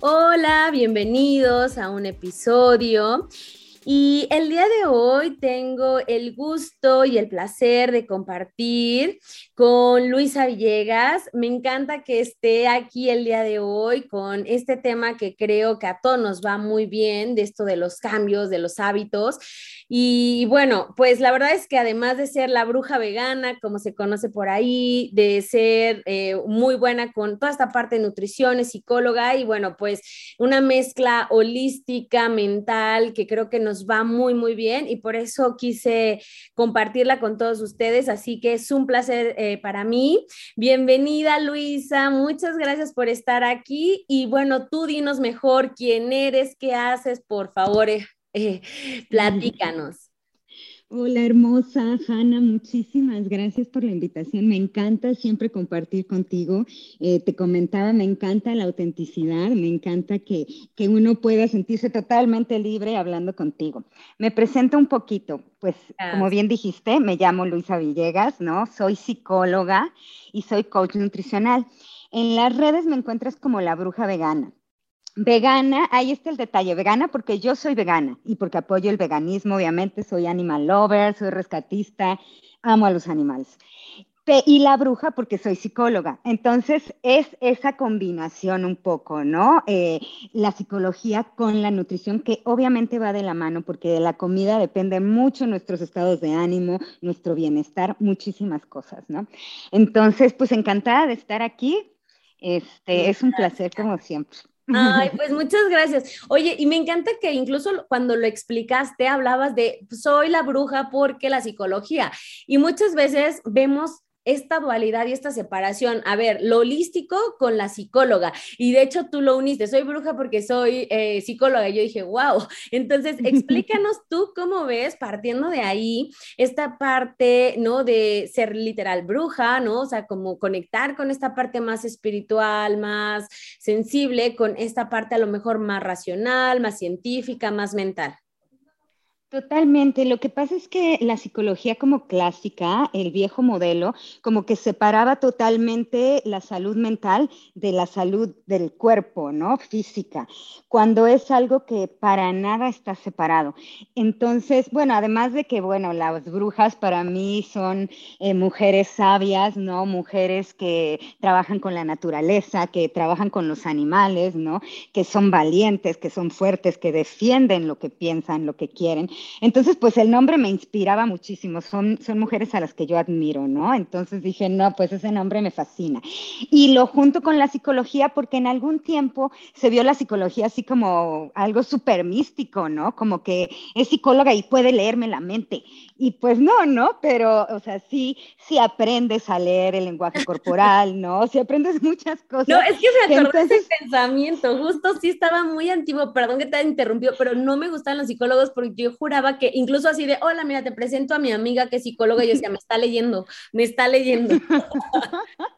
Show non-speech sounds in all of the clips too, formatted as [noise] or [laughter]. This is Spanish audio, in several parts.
Hola, bienvenidos a un episodio. Y el día de hoy tengo el gusto y el placer de compartir con Luisa Villegas. Me encanta que esté aquí el día de hoy con este tema que creo que a todos nos va muy bien, de esto de los cambios, de los hábitos. Y bueno, pues la verdad es que además de ser la bruja vegana, como se conoce por ahí, de ser eh, muy buena con toda esta parte de nutrición, es psicóloga y bueno, pues una mezcla holística, mental, que creo que nos va muy, muy bien y por eso quise compartirla con todos ustedes. Así que es un placer eh, para mí. Bienvenida, Luisa. Muchas gracias por estar aquí y bueno, tú dinos mejor quién eres, qué haces, por favor. Eh, eh, platícanos. Hola hermosa Hanna, muchísimas gracias por la invitación. Me encanta siempre compartir contigo. Eh, te comentaba, me encanta la autenticidad, me encanta que, que, uno pueda sentirse totalmente libre hablando contigo. Me presento un poquito, pues como bien dijiste, me llamo Luisa Villegas, ¿no? Soy psicóloga y soy coach nutricional. En las redes me encuentras como la bruja vegana. Vegana, ahí está el detalle, vegana porque yo soy vegana y porque apoyo el veganismo, obviamente, soy animal lover, soy rescatista, amo a los animales. Y la bruja porque soy psicóloga. Entonces es esa combinación un poco, ¿no? Eh, la psicología con la nutrición que obviamente va de la mano porque de la comida depende mucho nuestros estados de ánimo, nuestro bienestar, muchísimas cosas, ¿no? Entonces, pues encantada de estar aquí. Este, es un placer como siempre. Ay, [laughs] pues muchas gracias. Oye, y me encanta que incluso cuando lo explicaste hablabas de soy la bruja porque la psicología. Y muchas veces vemos esta dualidad y esta separación. A ver, lo holístico con la psicóloga. Y de hecho tú lo uniste, soy bruja porque soy eh, psicóloga. Y yo dije, wow. Entonces, [laughs] explícanos tú cómo ves, partiendo de ahí, esta parte, ¿no? De ser literal bruja, ¿no? O sea, como conectar con esta parte más espiritual, más sensible, con esta parte a lo mejor más racional, más científica, más mental. Totalmente. Lo que pasa es que la psicología como clásica, el viejo modelo, como que separaba totalmente la salud mental de la salud del cuerpo, ¿no? Física, cuando es algo que para nada está separado. Entonces, bueno, además de que, bueno, las brujas para mí son eh, mujeres sabias, ¿no? Mujeres que trabajan con la naturaleza, que trabajan con los animales, ¿no? Que son valientes, que son fuertes, que defienden lo que piensan, lo que quieren. Entonces, pues el nombre me inspiraba muchísimo, son, son mujeres a las que yo admiro, ¿no? Entonces dije, no, pues ese nombre me fascina. Y lo junto con la psicología porque en algún tiempo se vio la psicología así como algo súper místico, ¿no? Como que es psicóloga y puede leerme la mente. Y pues no, ¿no? Pero, o sea, sí, sí aprendes a leer el lenguaje corporal, ¿no? Sí aprendes muchas cosas. No, es que se acordó ese pensamiento, justo sí estaba muy antiguo, perdón que te haya interrumpido, pero no me gustaban los psicólogos porque yo juraba que incluso así de, hola, mira, te presento a mi amiga que es psicóloga, y yo decía, me está leyendo, me está leyendo. [laughs]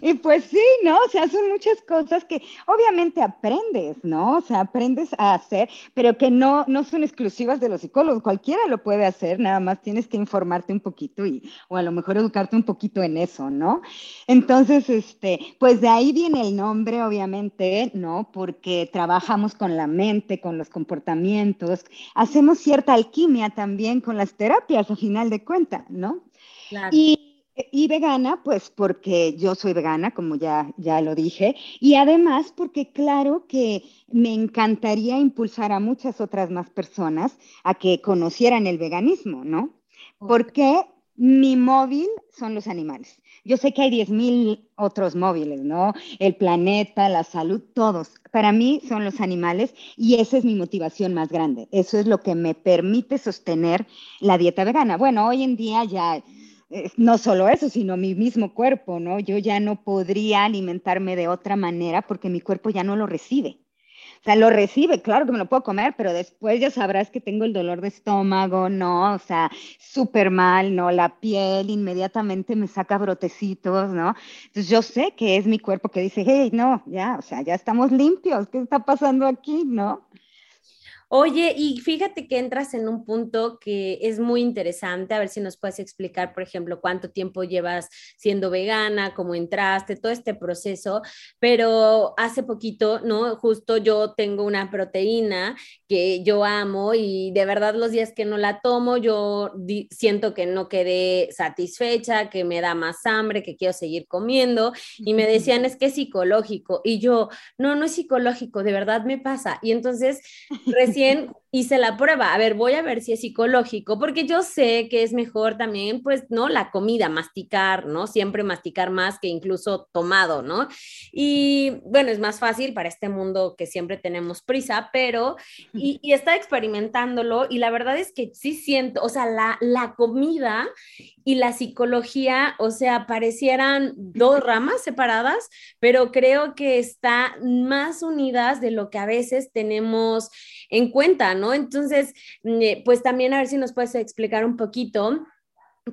Y pues sí, ¿no? O sea, son muchas cosas que obviamente aprendes, ¿no? O sea, aprendes a hacer, pero que no, no son exclusivas de los psicólogos, cualquiera lo puede hacer, nada más tienes que informarte un poquito y, o a lo mejor educarte un poquito en eso, ¿no? Entonces, este, pues de ahí viene el nombre, obviamente, ¿no? Porque trabajamos con la mente, con los comportamientos, hacemos cierta alquimia también con las terapias, a final de cuentas, ¿no? Claro. Y y vegana, pues porque yo soy vegana, como ya, ya lo dije, y además porque claro que me encantaría impulsar a muchas otras más personas a que conocieran el veganismo, ¿no? Porque mi móvil son los animales. Yo sé que hay 10.000 otros móviles, ¿no? El planeta, la salud, todos. Para mí son los animales y esa es mi motivación más grande. Eso es lo que me permite sostener la dieta vegana. Bueno, hoy en día ya eh, no solo eso, sino mi mismo cuerpo, ¿no? Yo ya no podría alimentarme de otra manera porque mi cuerpo ya no lo recibe. O sea, lo recibe, claro que me lo puedo comer, pero después ya sabrás que tengo el dolor de estómago, ¿no? O sea, súper mal, ¿no? La piel inmediatamente me saca brotecitos, ¿no? Entonces yo sé que es mi cuerpo que dice, hey, no, ya, o sea, ya estamos limpios, ¿qué está pasando aquí, ¿no? Oye, y fíjate que entras en un punto que es muy interesante, a ver si nos puedes explicar, por ejemplo, cuánto tiempo llevas siendo vegana, cómo entraste, todo este proceso, pero hace poquito, ¿no? Justo yo tengo una proteína que yo amo y de verdad los días que no la tomo, yo siento que no quedé satisfecha, que me da más hambre, que quiero seguir comiendo y me decían es que es psicológico y yo, no, no es psicológico, de verdad me pasa. Y entonces [laughs] recién 100 hice la prueba. A ver, voy a ver si es psicológico, porque yo sé que es mejor también, pues, ¿no? La comida, masticar, ¿no? Siempre masticar más que incluso tomado, ¿no? Y bueno, es más fácil para este mundo que siempre tenemos prisa, pero, y, y está experimentándolo y la verdad es que sí siento, o sea, la, la comida y la psicología, o sea, parecieran dos ramas separadas, pero creo que están más unidas de lo que a veces tenemos en cuenta, ¿no? Entonces, eh, pues también a ver si nos puedes explicar un poquito.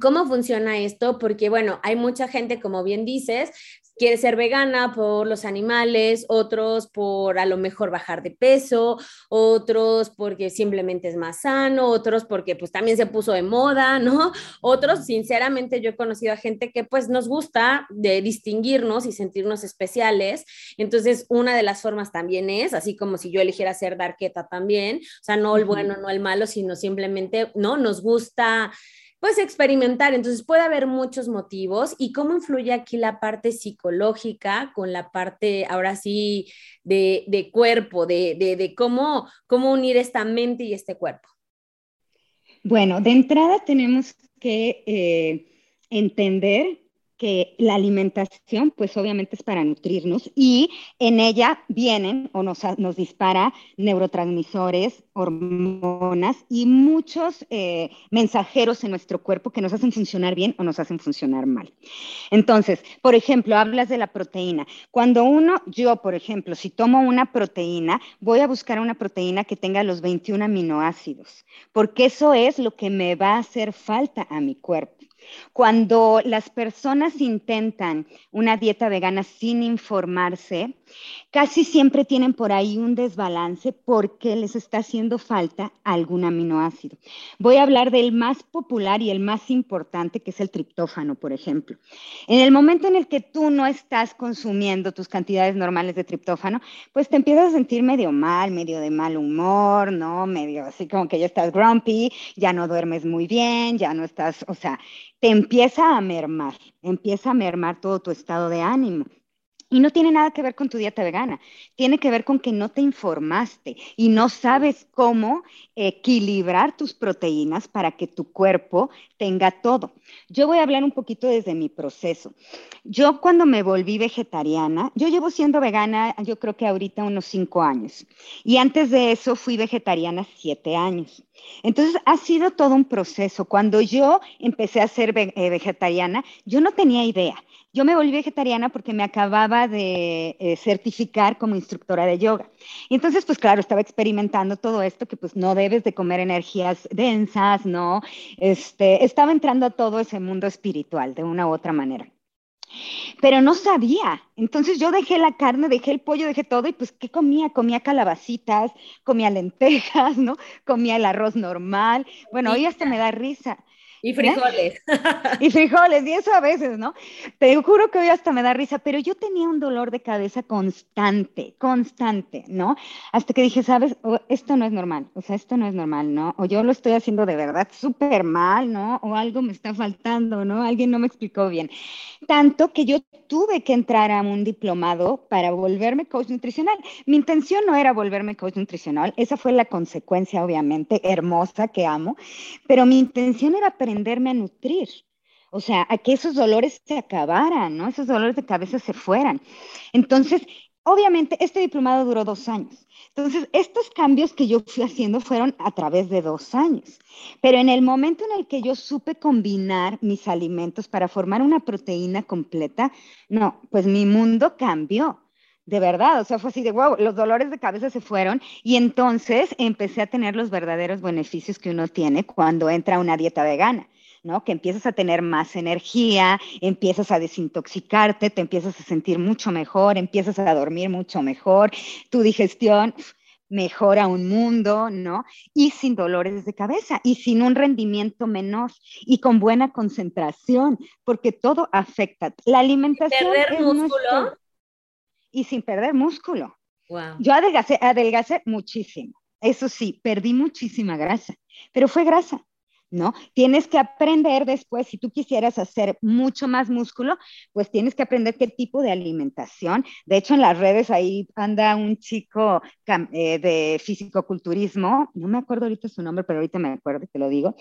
¿Cómo funciona esto? Porque, bueno, hay mucha gente, como bien dices, quiere ser vegana por los animales, otros por a lo mejor bajar de peso, otros porque simplemente es más sano, otros porque pues también se puso de moda, ¿no? Otros, sinceramente, yo he conocido a gente que pues nos gusta de distinguirnos y sentirnos especiales. Entonces, una de las formas también es, así como si yo eligiera ser darqueta también, o sea, no el bueno, no el malo, sino simplemente, ¿no? Nos gusta pues experimentar. Entonces puede haber muchos motivos y cómo influye aquí la parte psicológica con la parte, ahora sí, de, cuerpo, de, cómo, cómo unir esta mente y este cuerpo. Bueno, de entrada tenemos que eh, entender que la alimentación, pues obviamente es para nutrirnos y en ella vienen o nos, nos dispara neurotransmisores, hormonas y muchos eh, mensajeros en nuestro cuerpo que nos hacen funcionar bien o nos hacen funcionar mal. Entonces, por ejemplo, hablas de la proteína. Cuando uno, yo, por ejemplo, si tomo una proteína, voy a buscar una proteína que tenga los 21 aminoácidos, porque eso es lo que me va a hacer falta a mi cuerpo. Cuando las personas intentan una dieta vegana sin informarse, casi siempre tienen por ahí un desbalance porque les está haciendo falta algún aminoácido. Voy a hablar del más popular y el más importante, que es el triptófano, por ejemplo. En el momento en el que tú no estás consumiendo tus cantidades normales de triptófano, pues te empiezas a sentir medio mal, medio de mal humor, ¿no? Medio así como que ya estás grumpy, ya no duermes muy bien, ya no estás, o sea, te empieza a mermar, empieza a mermar todo tu estado de ánimo. Y no tiene nada que ver con tu dieta vegana, tiene que ver con que no te informaste y no sabes cómo equilibrar tus proteínas para que tu cuerpo tenga todo. Yo voy a hablar un poquito desde mi proceso. Yo cuando me volví vegetariana, yo llevo siendo vegana yo creo que ahorita unos cinco años y antes de eso fui vegetariana siete años. Entonces ha sido todo un proceso. Cuando yo empecé a ser eh, vegetariana, yo no tenía idea. Yo me volví vegetariana porque me acababa de eh, certificar como instructora de yoga. Y entonces, pues claro, estaba experimentando todo esto que pues no debes de comer energías densas, ¿no? Este, estaba entrando a todo ese mundo espiritual de una u otra manera. Pero no sabía. Entonces yo dejé la carne, dejé el pollo, dejé todo y pues ¿qué comía? Comía calabacitas, comía lentejas, ¿no? Comía el arroz normal. Bueno, hoy hasta me da risa. Y frijoles. [laughs] y frijoles, y eso a veces, ¿no? Te juro que hoy hasta me da risa, pero yo tenía un dolor de cabeza constante, constante, ¿no? Hasta que dije, sabes, esto no es normal, o sea, esto no es normal, ¿no? O yo lo estoy haciendo de verdad súper mal, ¿no? O algo me está faltando, ¿no? Alguien no me explicó bien. Tanto que yo tuve que entrar a un diplomado para volverme coach nutricional. Mi intención no era volverme coach nutricional, esa fue la consecuencia, obviamente, hermosa que amo, pero mi intención era aprender aprenderme a nutrir. O sea, a que esos dolores se acabaran, ¿no? Esos dolores de cabeza se fueran. Entonces, obviamente este diplomado duró dos años. Entonces, estos cambios que yo fui haciendo fueron a través de dos años. Pero en el momento en el que yo supe combinar mis alimentos para formar una proteína completa, no, pues mi mundo cambió. De verdad, o sea, fue así de wow, los dolores de cabeza se fueron y entonces empecé a tener los verdaderos beneficios que uno tiene cuando entra a una dieta vegana. ¿no? Que empiezas a tener más energía, empiezas a desintoxicarte, te empiezas a sentir mucho mejor, empiezas a dormir mucho mejor, tu digestión mejora un mundo, ¿no? Y sin dolores de cabeza y sin un rendimiento menor y con buena concentración, porque todo afecta. La alimentación. ¿Perder músculo? Y sin perder músculo. Yo adelgacé, adelgacé muchísimo. Eso sí, perdí muchísima grasa, pero fue grasa. ¿No? Tienes que aprender después, si tú quisieras hacer mucho más músculo, pues tienes que aprender qué tipo de alimentación. De hecho, en las redes ahí anda un chico eh, de fisicoculturismo, no me acuerdo ahorita su nombre, pero ahorita me acuerdo, te lo digo.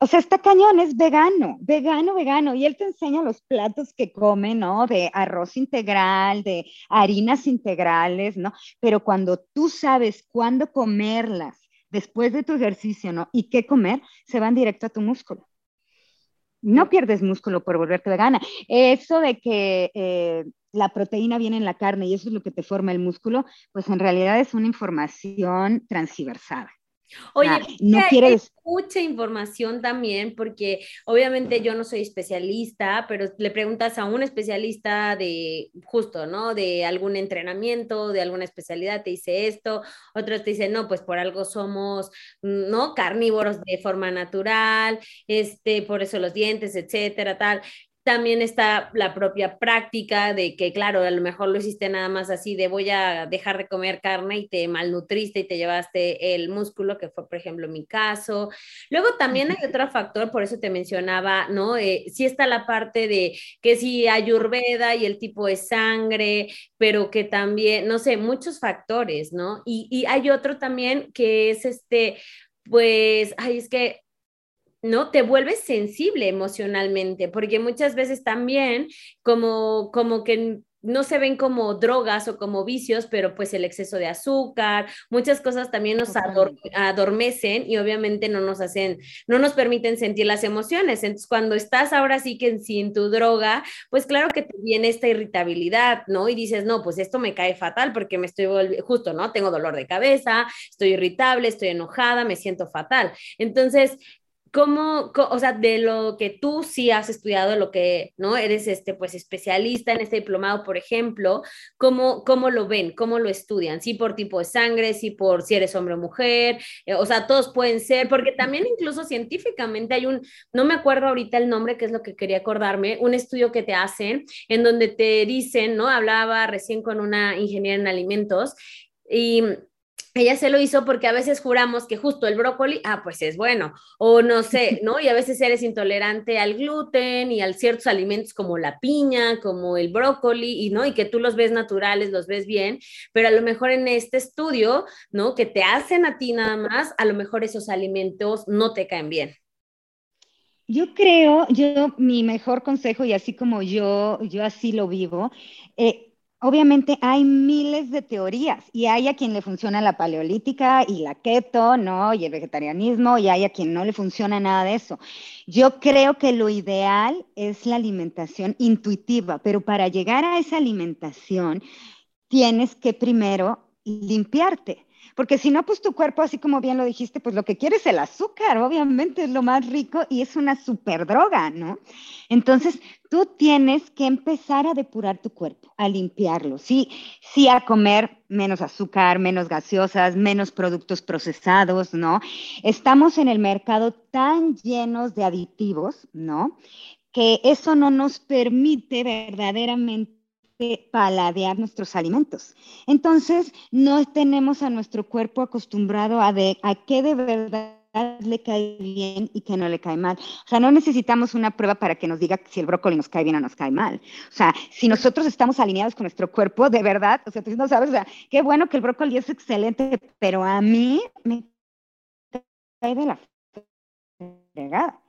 O sea, está cañón, es vegano, vegano, vegano, y él te enseña los platos que come, ¿no? De arroz integral, de harinas integrales, ¿no? Pero cuando tú sabes cuándo comerlas, después de tu ejercicio, ¿no? Y qué comer, se van directo a tu músculo. No pierdes músculo por volverte vegana. Eso de que eh, la proteína viene en la carne y eso es lo que te forma el músculo, pues en realidad es una información transversal. Oye, no quiere mucha información también, porque obviamente yo no soy especialista, pero le preguntas a un especialista de justo, ¿no? De algún entrenamiento, de alguna especialidad, te dice esto, otros te dicen, no, pues por algo somos, ¿no? Carnívoros de forma natural, este, por eso los dientes, etcétera, tal. También está la propia práctica de que, claro, a lo mejor lo hiciste nada más así de voy a dejar de comer carne y te malnutriste y te llevaste el músculo, que fue, por ejemplo, mi caso. Luego también hay otro factor, por eso te mencionaba, ¿no? Eh, sí está la parte de que si ayurveda y el tipo de sangre, pero que también, no sé, muchos factores, ¿no? Y, y hay otro también que es este, pues, ay, es que ¿no? Te vuelves sensible emocionalmente, porque muchas veces también como, como que no se ven como drogas o como vicios, pero pues el exceso de azúcar, muchas cosas también nos adormecen y obviamente no nos hacen, no nos permiten sentir las emociones. Entonces, cuando estás ahora sí que sin tu droga, pues claro que te viene esta irritabilidad, ¿no? Y dices, no, pues esto me cae fatal porque me estoy justo, ¿no? Tengo dolor de cabeza, estoy irritable, estoy enojada, me siento fatal. Entonces, ¿Cómo, o sea, de lo que tú sí has estudiado, lo que, ¿no? Eres, este, pues, especialista en este diplomado, por ejemplo, ¿cómo, cómo lo ven? ¿Cómo lo estudian? ¿Sí por tipo de sangre? ¿Sí por si eres hombre o mujer? Eh, o sea, todos pueden ser, porque también incluso científicamente hay un, no me acuerdo ahorita el nombre, que es lo que quería acordarme, un estudio que te hacen en donde te dicen, ¿no? Hablaba recién con una ingeniera en alimentos y ella se lo hizo porque a veces juramos que justo el brócoli, ah, pues es bueno, o no sé, [laughs] ¿no? Y a veces eres intolerante al gluten y a ciertos alimentos como la piña, como el brócoli, y no, y que tú los ves naturales, los ves bien, pero a lo mejor en este estudio, ¿no? Que te hacen a ti nada más, a lo mejor esos alimentos no te caen bien. Yo creo, yo, mi mejor consejo, y así como yo, yo así lo vivo, eh, Obviamente hay miles de teorías y hay a quien le funciona la paleolítica y la keto, ¿no? Y el vegetarianismo y hay a quien no le funciona nada de eso. Yo creo que lo ideal es la alimentación intuitiva, pero para llegar a esa alimentación tienes que primero limpiarte porque si no, pues tu cuerpo, así como bien lo dijiste, pues lo que quiere es el azúcar, obviamente es lo más rico y es una super droga, ¿no? Entonces, tú tienes que empezar a depurar tu cuerpo, a limpiarlo, sí, sí a comer menos azúcar, menos gaseosas, menos productos procesados, ¿no? Estamos en el mercado tan llenos de aditivos, ¿no? Que eso no nos permite verdaderamente paladear nuestros alimentos. Entonces, no tenemos a nuestro cuerpo acostumbrado a, de, a qué de verdad le cae bien y qué no le cae mal. O sea, no necesitamos una prueba para que nos diga si el brócoli nos cae bien o nos cae mal. O sea, si nosotros estamos alineados con nuestro cuerpo, de verdad, o sea, tú no sabes, o sea, qué bueno que el brócoli es excelente, pero a mí me cae de la fregada.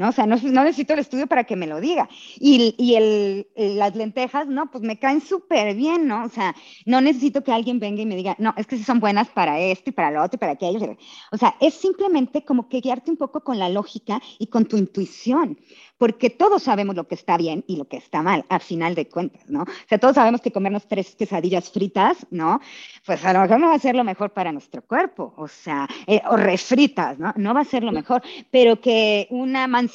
¿No? O sea, no, necesito el estudio para que me lo diga. Y, y el, las lentejas, no, pues me caen súper bien, ¿no? O sea, no necesito que alguien venga y me diga, no, es que sí son buenas para esto y para lo otro y para aquello. O sea, es simplemente como que guiarte un poco con la lógica y con tu intuición, porque todos sabemos lo que está bien y lo que está mal, a final de cuentas, ¿no? O sea, todos sabemos que comernos tres quesadillas fritas, ¿no? Pues a lo mejor no va a ser lo mejor para nuestro cuerpo, o sea, eh, o refritas, ¿no? No va a ser lo mejor, pero que una manzana,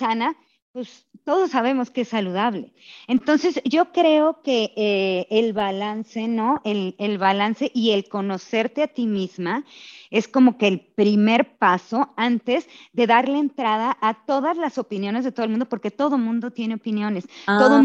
pues todos sabemos que es saludable. Entonces, yo creo que eh, el balance, ¿no? El, el, balance y el conocerte a ti misma es como que el primer paso antes de darle entrada a todas las opiniones de todo el mundo, porque todo mundo tiene opiniones. todo el ah,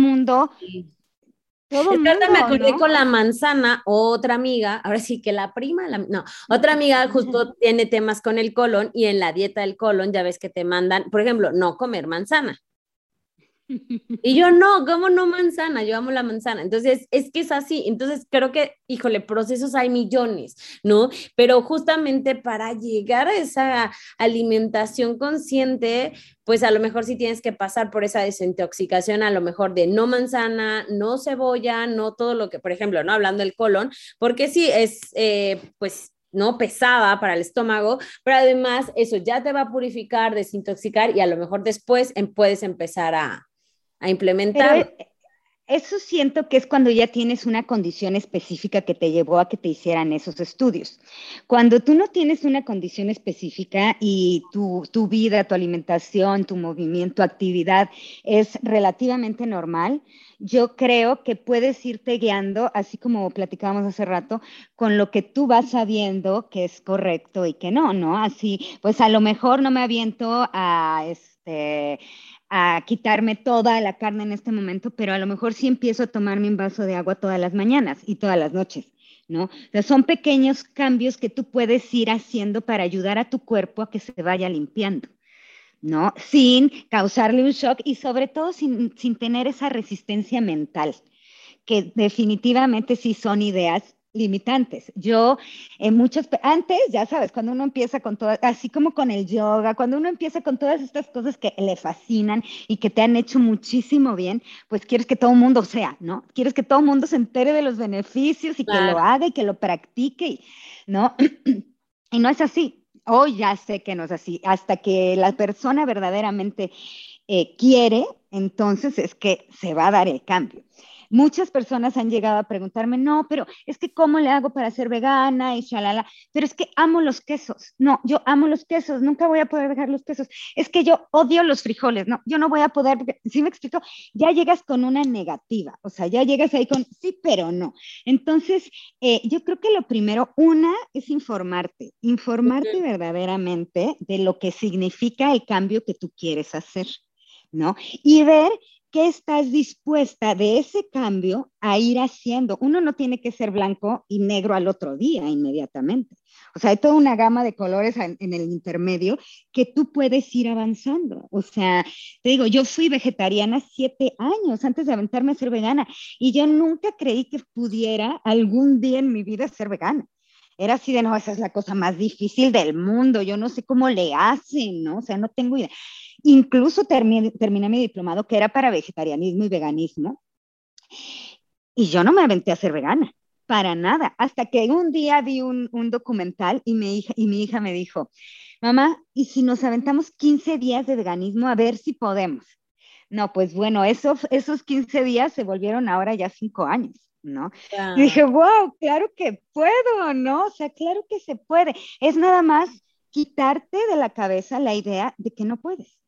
Todo mundo, me acordé con la manzana, otra amiga, ahora sí que la prima, no, otra amiga justo tiene temas con el colon y en la dieta del colon ya ves que te mandan, por ejemplo, no comer manzana. [laughs] Y yo no, ¿cómo no manzana? Yo amo la manzana. Entonces, es que es así. Entonces, creo que, híjole, procesos hay millones, ¿no? Pero justamente para llegar a esa alimentación consciente, pues a lo mejor sí tienes que pasar por esa desintoxicación, a lo mejor de no manzana, no cebolla, no todo lo que, por ejemplo, ¿no? Hablando del colon, porque sí es, eh, pues ¿no? Pesada para el estómago, pero además eso ya te va a purificar, desintoxicar y a lo mejor después em, puedes empezar a, a implementar. E, eso siento que es cuando ya tienes una condición específica que te llevó a que te hicieran esos estudios. Cuando tú no tienes una condición específica y tu, tu vida, tu alimentación, tu movimiento, tu actividad es relativamente normal, yo creo que puedes irte guiando, así como platicábamos hace rato, con lo que tú vas sabiendo que es correcto y que no, ¿no? Así, pues a lo mejor no me aviento a este a quitarme toda la carne en este momento, pero a lo mejor sí empiezo a tomarme un vaso de agua todas las mañanas y todas las noches, ¿no? O son pequeños cambios que tú puedes ir haciendo para ayudar a tu cuerpo a que se vaya limpiando, ¿no? Sin causarle un shock y sobre todo sin, sin tener esa resistencia mental, que definitivamente sí son ideas limitantes. Yo, en muchos, antes, ya sabes, cuando uno empieza con todo, así como con el yoga, cuando uno empieza con todas estas cosas que le fascinan y que te han hecho muchísimo bien, pues quieres que todo el mundo sea, ¿no? Quieres que todo el mundo se entere de los beneficios y que lo haga y que lo practique, ¿no? [clears throat] y no es así. Hoy ya sé que no es así. Hasta que la persona verdaderamente eh, quiere, entonces es que se va a dar el cambio. Muchas personas han llegado a preguntarme, no, pero es que cómo le hago para ser vegana y shalala, pero es que amo los quesos. No, yo amo los quesos, nunca voy a poder dejar los quesos. Es que yo odio los frijoles, no, yo no voy a poder, ¿sí me explico? Ya llegas con una negativa, o sea, ya llegas ahí con sí, pero no. Entonces, eh, yo creo que lo primero, una, es informarte, informarte verdaderamente de lo que significa el cambio que tú quieres hacer. ¿no? Y ver ¿qué estás dispuesta de ese cambio a ir haciendo? Uno no tiene que ser blanco y negro al otro día inmediatamente. O sea, hay toda una gama de colores en, el intermedio que tú puedes ir avanzando. O sea, te digo, yo fui vegetariana siete años antes de aventarme a ser vegana y yo nunca creí que pudiera algún día en mi vida ser vegana era así de, no, esa es la cosa más difícil del mundo, yo no sé cómo le hacen, ¿no? O sea, no tengo idea. Incluso terminé, mi diplomado que era para vegetarianismo y veganismo. Y yo no me aventé a ser vegana, para nada. Hasta que un día vi un, documental y mi, hija, y mi hija me dijo, mamá, ¿y si nos aventamos 15 días de veganismo a ver si podemos? No, pues bueno, esos, esos 15 días se volvieron ahora ya 5 años. ¿no? Y dije, wow, claro que puedo, ¿no? O sea, claro que se puede. Es nada más quitarte de la cabeza la idea de que no puedes.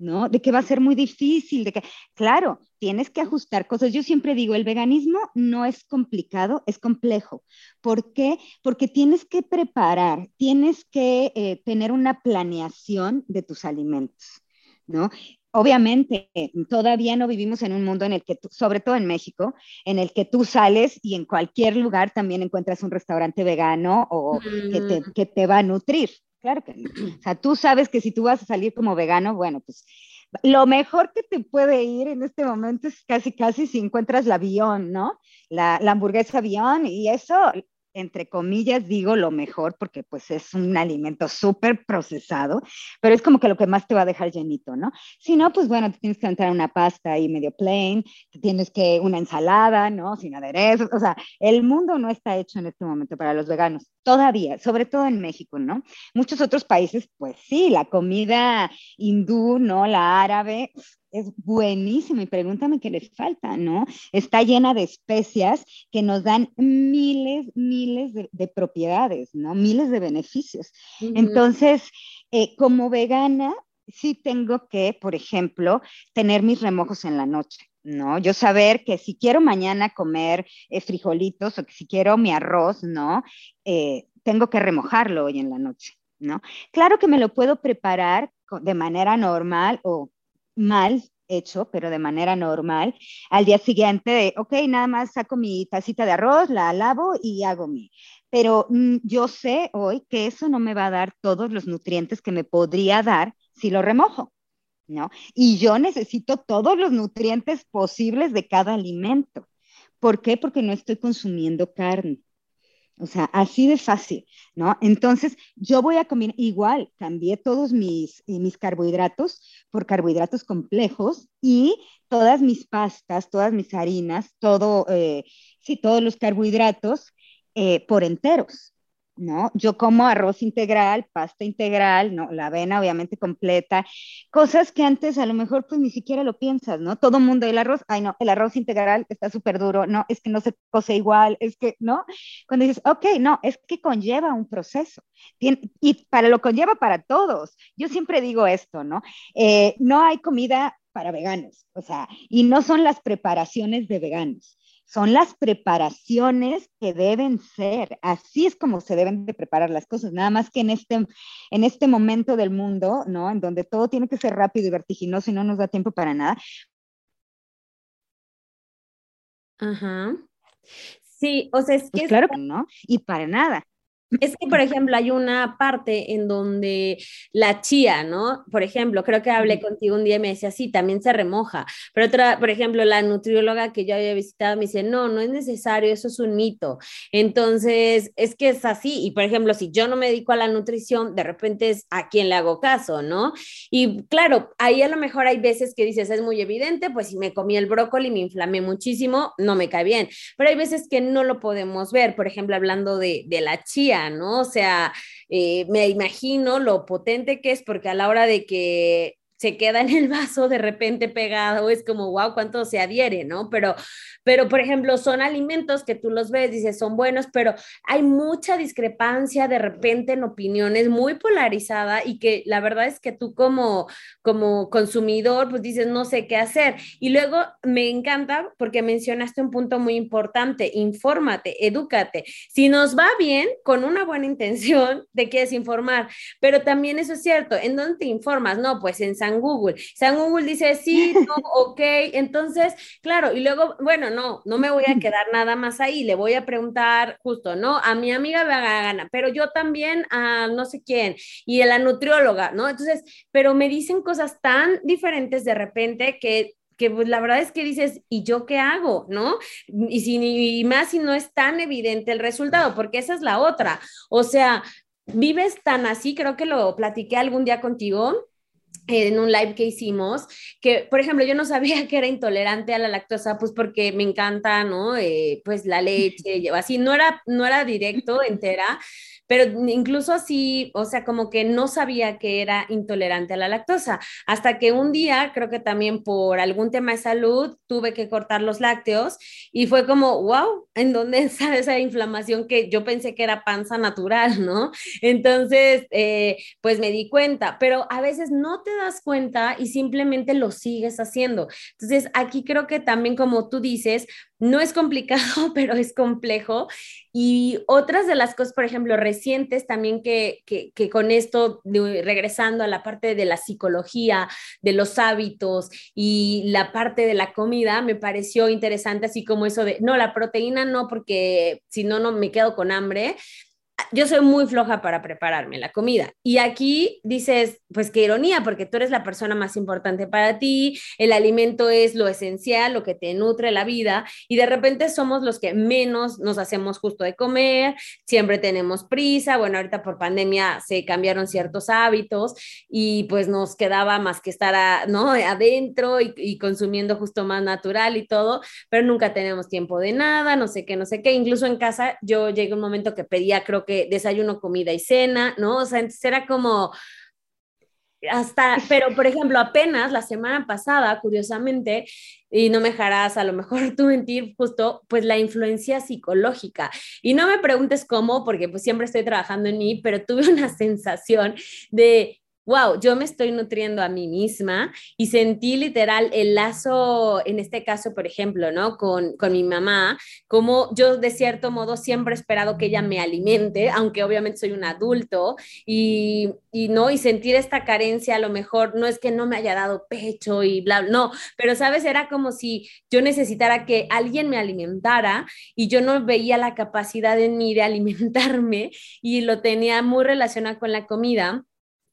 ¿No? De que va a ser muy difícil, de que, claro, tienes que ajustar cosas. Yo siempre digo, el veganismo no es complicado, es complejo. ¿Por qué? Porque tienes que preparar, tienes que eh, tener una planeación de tus alimentos, ¿no? Obviamente, todavía no vivimos en un mundo en el que, sobre todo en México, en el que tú sales y en cualquier lugar también encuentras un restaurante vegano o que, te, que te va a nutrir, Claro que O sea, tú sabes que si tú vas a salir como vegano, bueno, pues lo mejor que te puede ir en este momento es casi, casi si encuentras la avión, ¿no? La, la hamburguesa avión y eso entre comillas digo lo mejor porque pues es un alimento súper procesado, pero es como que lo que más te va a dejar llenito, ¿no? Si no, pues bueno, te tienes que entrar una pasta ahí medio plain, te tienes que una ensalada, ¿no? Sin aderezos, o sea, el mundo no está hecho en este momento para los veganos, todavía, sobre todo en México, ¿no? Muchos otros países, pues sí, la comida hindú, ¿no? La árabe, es buenísima y pregúntame qué les falta, ¿no? Está llena de especias que nos dan miles, miles de, propiedades, ¿no? Miles de beneficios. Entonces, eh, como vegana, sí tengo que, por ejemplo, tener mis remojos en la noche. ¿no? Yo saber que si quiero mañana comer eh, frijolitos o que si quiero mi arroz, ¿no? Eh, tengo que remojarlo hoy en la noche, ¿no? Claro que me lo puedo preparar de manera normal o mal hecho, pero de manera normal, al día siguiente de, ok, nada más saco mi tacita de arroz, la lavo y hago mi. Pero mm, yo sé hoy que eso no me va a dar todos los nutrientes que me podría dar si lo remojo, ¿no? Y yo necesito todos los nutrientes posibles de cada alimento. ¿Por qué? Porque no estoy consumiendo carne. O sea, así de fácil, ¿no? Entonces, yo voy a comer igual, cambié todos mis, mis carbohidratos por carbohidratos complejos y todas mis pastas, todas mis harinas, todo, eh, sí, todos los carbohidratos eh, por enteros. ¿No? Yo como arroz integral, pasta integral, ¿no? La avena obviamente completa, cosas que antes a lo mejor pues ni siquiera lo piensas, ¿no? Todo mundo, el arroz, ay no, el arroz integral está súper duro, no, es que no se cose igual, es que, ¿no? Cuando dices, ok, no, es que conlleva un proceso, y para lo conlleva para todos. Yo siempre digo esto, ¿no? Eh, no hay comida para veganos, o sea, y no son las preparaciones de veganos son las preparaciones que deben ser. Así es como se deben de preparar las cosas. Nada más que en este, en este momento del mundo, ¿no? En donde todo tiene que ser rápido y vertiginoso y no nos da tiempo para nada. Ajá. Sí, o sea, es pues que... claro que no, y para nada. Es que, por ejemplo, hay una parte en donde la chía, ¿no? Por ejemplo, creo que hablé contigo un día y me decía, sí, también se remoja. Pero otra, por ejemplo, la nutrióloga que yo había visitado me dice, no, no es necesario, eso es un mito. Entonces, es que es así. Y, por ejemplo, si yo no me dedico a la nutrición, de repente es a quien le hago caso, ¿no? Y claro, ahí a lo mejor hay veces que dices, es muy evidente, pues si me comí el brócoli, y me inflamé muchísimo, no me cae bien. Pero hay veces que no lo podemos ver, por ejemplo, hablando de, de la chía ¿no? O sea, eh, me imagino lo potente que es porque a la hora de que se queda en el vaso de repente pegado, es como, wow, cuánto se adhiere, ¿no? Pero, pero, por ejemplo, son alimentos que tú los ves, dices, son buenos, pero hay mucha discrepancia de repente en opiniones, muy polarizada y que la verdad es que tú como, como consumidor, pues dices, no sé qué hacer. Y luego me encanta porque mencionaste un punto muy importante, infórmate, edúcate. Si nos va bien, con una buena intención, te quieres informar, pero también eso es cierto, ¿en dónde te informas? No, pues en San Google. San Google dice sí, no, [laughs] ok, entonces, claro, y luego, bueno, no, no me voy a quedar nada más ahí, le voy a preguntar justo, ¿no? A mi amiga vegana, pero yo también a no sé quién, y a la nutrióloga, ¿no? Entonces, pero me dicen cosas tan diferentes de repente que que pues, la verdad es que dices, ¿y yo qué hago? ¿No? Y, si, y más si no es tan evidente el resultado, porque esa es la otra. O sea, vives tan así, creo que lo platiqué algún día contigo, en un live que hicimos, que por ejemplo yo no sabía [laughs] que era intolerante a la lactosa, pues porque me encanta, ¿no? Eh, pues la leche, [laughs] así, no era, no era directo, entera, pero incluso así, o sea, como que no sabía que era intolerante a la lactosa, hasta que un día, creo que también por algún tema de salud, tuve que cortar los lácteos y fue como, wow, ¿en dónde [laughs] está esa inflamación que yo pensé que era panza natural, ¿no? Entonces, eh, pues me di cuenta, pero a veces no te das cuenta y simplemente lo sigues haciendo. Entonces, aquí creo que también, como tú dices, no es complicado, [laughs] pero es complejo. Y otras de las cosas, por ejemplo, recientes también que, con esto, regresando a la parte de la psicología, de los hábitos y la parte de la comida, me pareció interesante, así como eso de, no, la proteína no, porque si no, no me quedo con hambre yo soy muy floja para prepararme la comida. Y aquí dices, pues qué ironía, porque tú eres la persona más importante para ti, el alimento es lo esencial, lo que te nutre la vida, y de repente somos los que menos nos hacemos justo de comer, siempre tenemos prisa, bueno, ahorita por pandemia se cambiaron ciertos hábitos y pues nos quedaba más que estar ¿no? adentro y, consumiendo justo más natural y todo, pero nunca tenemos tiempo de nada, no sé qué, no sé qué, incluso en casa yo llegué un momento que pedía, creo que desayuno, comida y cena, ¿no? O sea, entonces era como hasta, pero por ejemplo, apenas la semana pasada, curiosamente, y no me dejarás a lo mejor [laughs] tú mentir, justo, pues la influencia psicológica. Y no me preguntes cómo, porque pues siempre estoy trabajando en mí, pero tuve una [laughs] sensación de wow, yo me estoy nutriendo a mí misma y sentí literal el lazo, en este caso, por ejemplo, ¿no? Con, con mi mamá, como yo de cierto modo siempre he esperado que ella me alimente, aunque obviamente soy un adulto, y, y no, y sentir esta carencia a lo mejor no es que no me haya dado pecho y bla, bla, no, pero sabes, era como si yo necesitara que alguien me alimentara y yo no veía la capacidad en mí de [laughs] alimentarme y lo tenía muy relacionado con la comida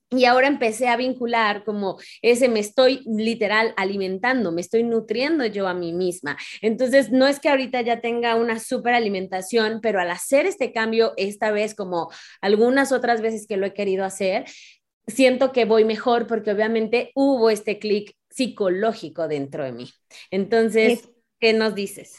y ahora empecé a vincular como ese me estoy literal alimentando, me estoy nutriendo yo a mí misma. Entonces, no es que ahorita ya tenga una super alimentación, pero al hacer este cambio, esta vez como algunas otras veces que lo he querido hacer, siento que voy mejor porque obviamente hubo este clic psicológico dentro de mí. Entonces, ¿qué nos dices?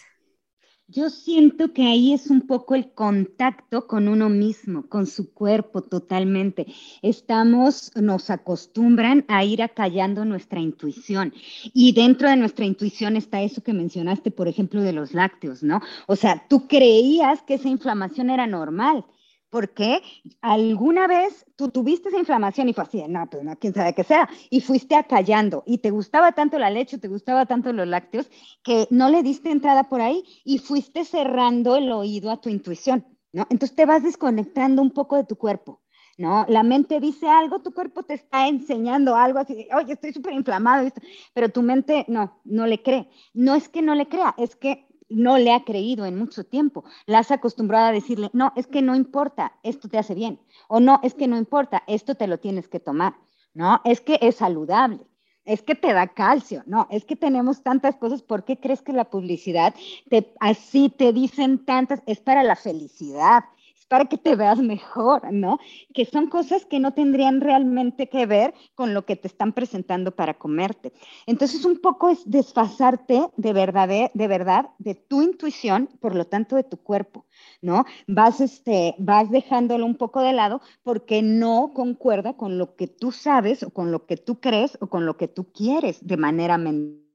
Yo siento que ahí es un poco el contacto con uno mismo, con su cuerpo totalmente. Estamos, nos acostumbran a ir acallando nuestra intuición y dentro de nuestra intuición está eso que mencionaste, por ejemplo, de los lácteos, ¿no? O sea, tú creías que esa inflamación era normal porque alguna vez tú tuviste esa inflamación y fue así, no, pues no, quién sabe qué sea, y fuiste acallando, y te gustaba tanto la leche, te gustaba tanto los lácteos, que no le diste entrada por ahí y fuiste cerrando el oído a tu intuición, ¿no? Entonces te vas desconectando un poco de tu cuerpo. ¿no? La mente dice algo, tu cuerpo te está enseñando algo así, oye, estoy súper inflamado, pero tu mente no, no le cree. No es que no le crea, es que no le ha creído en mucho tiempo. La has acostumbrado a decirle, no, es que no importa, esto te hace bien. O no, es que no importa, esto te lo tienes que tomar. No, es que es saludable. Es que te da calcio, no, es que tenemos tantas cosas, ¿por qué crees que la publicidad te, así te dicen tantas? Es para la felicidad, para que te veas mejor, ¿no? Que son cosas que no tendrían realmente que ver con lo que te están presentando para comerte. Entonces, un poco es desfasarte de verdad, de, verdad, de tu intuición, por lo tanto, de tu cuerpo, ¿no? Vas, este, vas dejándolo un poco de lado porque no concuerda con lo que tú sabes o con lo que tú crees o con lo que tú quieres de manera mental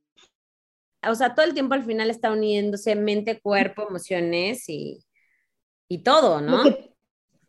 o sea, todo el tiempo al final está uniéndose mente, cuerpo, emociones y, y todo, ¿no?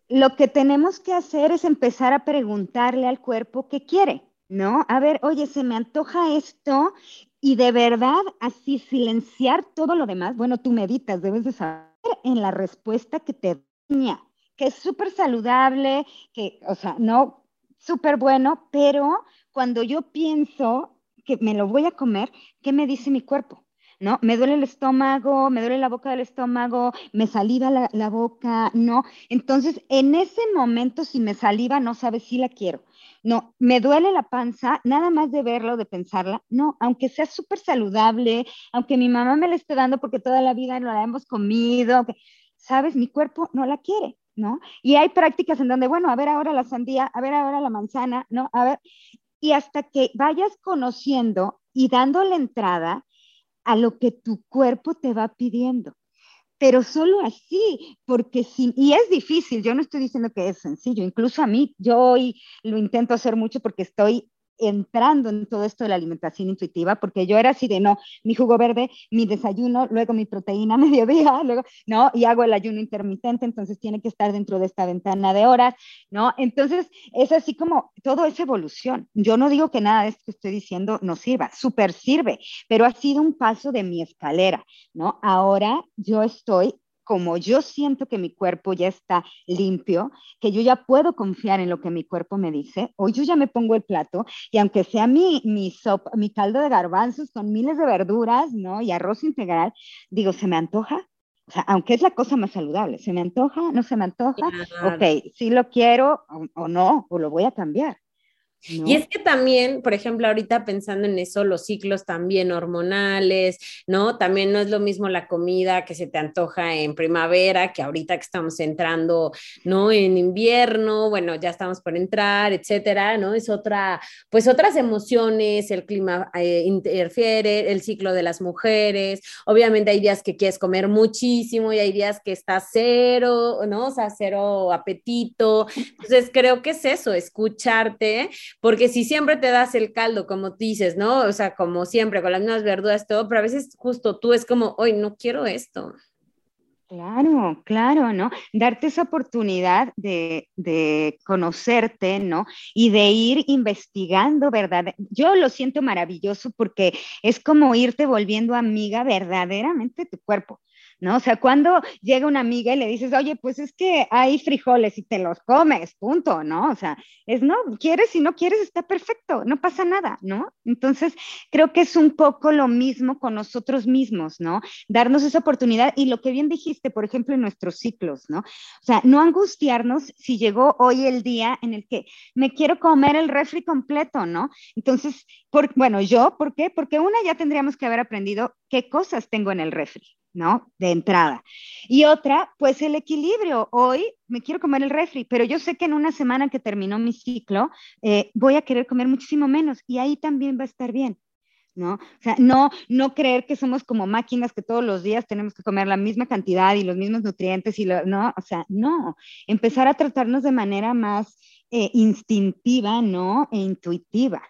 Lo que, tenemos que hacer es empezar a preguntarle al cuerpo qué quiere, ¿no? A ver, oye, se me antoja esto y de verdad así silenciar todo lo demás. Bueno, tú meditas, debes de saber en la respuesta que te da, que es súper saludable, que, o sea, no súper bueno, pero cuando yo pienso que me lo voy a comer, ¿qué me dice mi cuerpo? ¿No? Me duele el estómago, me duele la boca del estómago, me saliva la, boca, ¿no? Entonces, en ese momento, si me saliva, no sabes si la quiero. No, me duele la panza, nada más de verlo, de pensarla. No, aunque sea súper saludable, aunque mi mamá me la esté dando porque toda la vida no la hemos comido, ¿sabes? Mi cuerpo no la quiere, ¿no? Y hay prácticas en donde, bueno, a ver ahora la sandía, a ver ahora la manzana, ¿no? A ver, y hasta que vayas conociendo y dando la entrada, a lo que tu cuerpo te va pidiendo. Pero solo así, porque si, y es difícil, yo no estoy diciendo que es sencillo, incluso a mí, yo hoy lo intento hacer mucho porque estoy entrando en todo esto de la alimentación intuitiva, porque yo era así de no, mi jugo verde, mi desayuno, luego mi proteína [laughs] mediodía, luego, ¿no? Y hago el ayuno intermitente, entonces tiene que estar dentro de esta ventana de horas, ¿no? Entonces es así como todo es evolución. Yo no digo que nada de esto que estoy diciendo no sirva, súper sirve, pero ha sido un paso de mi escalera, ¿no? Ahora yo estoy como yo siento que mi cuerpo ya está limpio, que yo ya puedo confiar en lo que mi cuerpo me dice, o yo ya me pongo el plato y aunque sea mi, mi, sopa, mi caldo de garbanzos con miles de verduras, ¿no? Y arroz integral, digo, ¿se me antoja? O sea, aunque es la cosa más saludable, ¿se me antoja? ¿No se me antoja? Ok, si lo quiero o no, o lo voy a cambiar. Y es que también, por ejemplo, ahorita pensando en eso, los ciclos también hormonales, ¿no? También no es lo mismo la comida que se te antoja en primavera que ahorita que estamos entrando, ¿no? En invierno, bueno, ya estamos por entrar, etcétera, ¿no? Es otra, pues otras emociones, el clima eh, interfiere, el ciclo de las mujeres, obviamente hay días que quieres comer muchísimo y hay días que estás cero, ¿no? O sea, cero apetito. Entonces, creo que es eso, escucharte porque si siempre te das el caldo, como dices, ¿no? O sea, como siempre, con las mismas verduras, todo, pero a veces justo tú es como, hoy no quiero esto. Claro, claro, ¿no? Darte esa oportunidad de, de, conocerte, ¿no? Y de ir investigando, ¿verdad? Yo lo siento maravilloso porque es como irte volviendo amiga verdaderamente de tu cuerpo. ¿No? O sea, cuando llega una amiga y le dices, oye, pues es que hay frijoles y te los comes, punto, ¿no? O sea, es no, quieres y no quieres, está perfecto, no pasa nada, ¿no? Entonces, creo que es un poco lo mismo con nosotros mismos, ¿no? Darnos esa oportunidad y lo que bien dijiste, por ejemplo, en nuestros ciclos, ¿no? O sea, no angustiarnos si llegó hoy el día en el que me quiero comer el refri completo, ¿no? Entonces, por, bueno, yo, ¿por qué? Porque una ya tendríamos que haber aprendido qué cosas tengo en el refri. ¿No? De entrada. Y otra, pues el equilibrio. Hoy me quiero comer el refri, pero yo sé que en una semana que terminó mi ciclo, eh, voy a querer comer muchísimo menos y ahí también va a estar bien. ¿No? O sea, no, no creer que somos como máquinas que todos los días tenemos que comer la misma cantidad y los mismos nutrientes y lo, no, o sea, no, empezar a tratarnos de manera más eh, instintiva, ¿no? E intuitiva.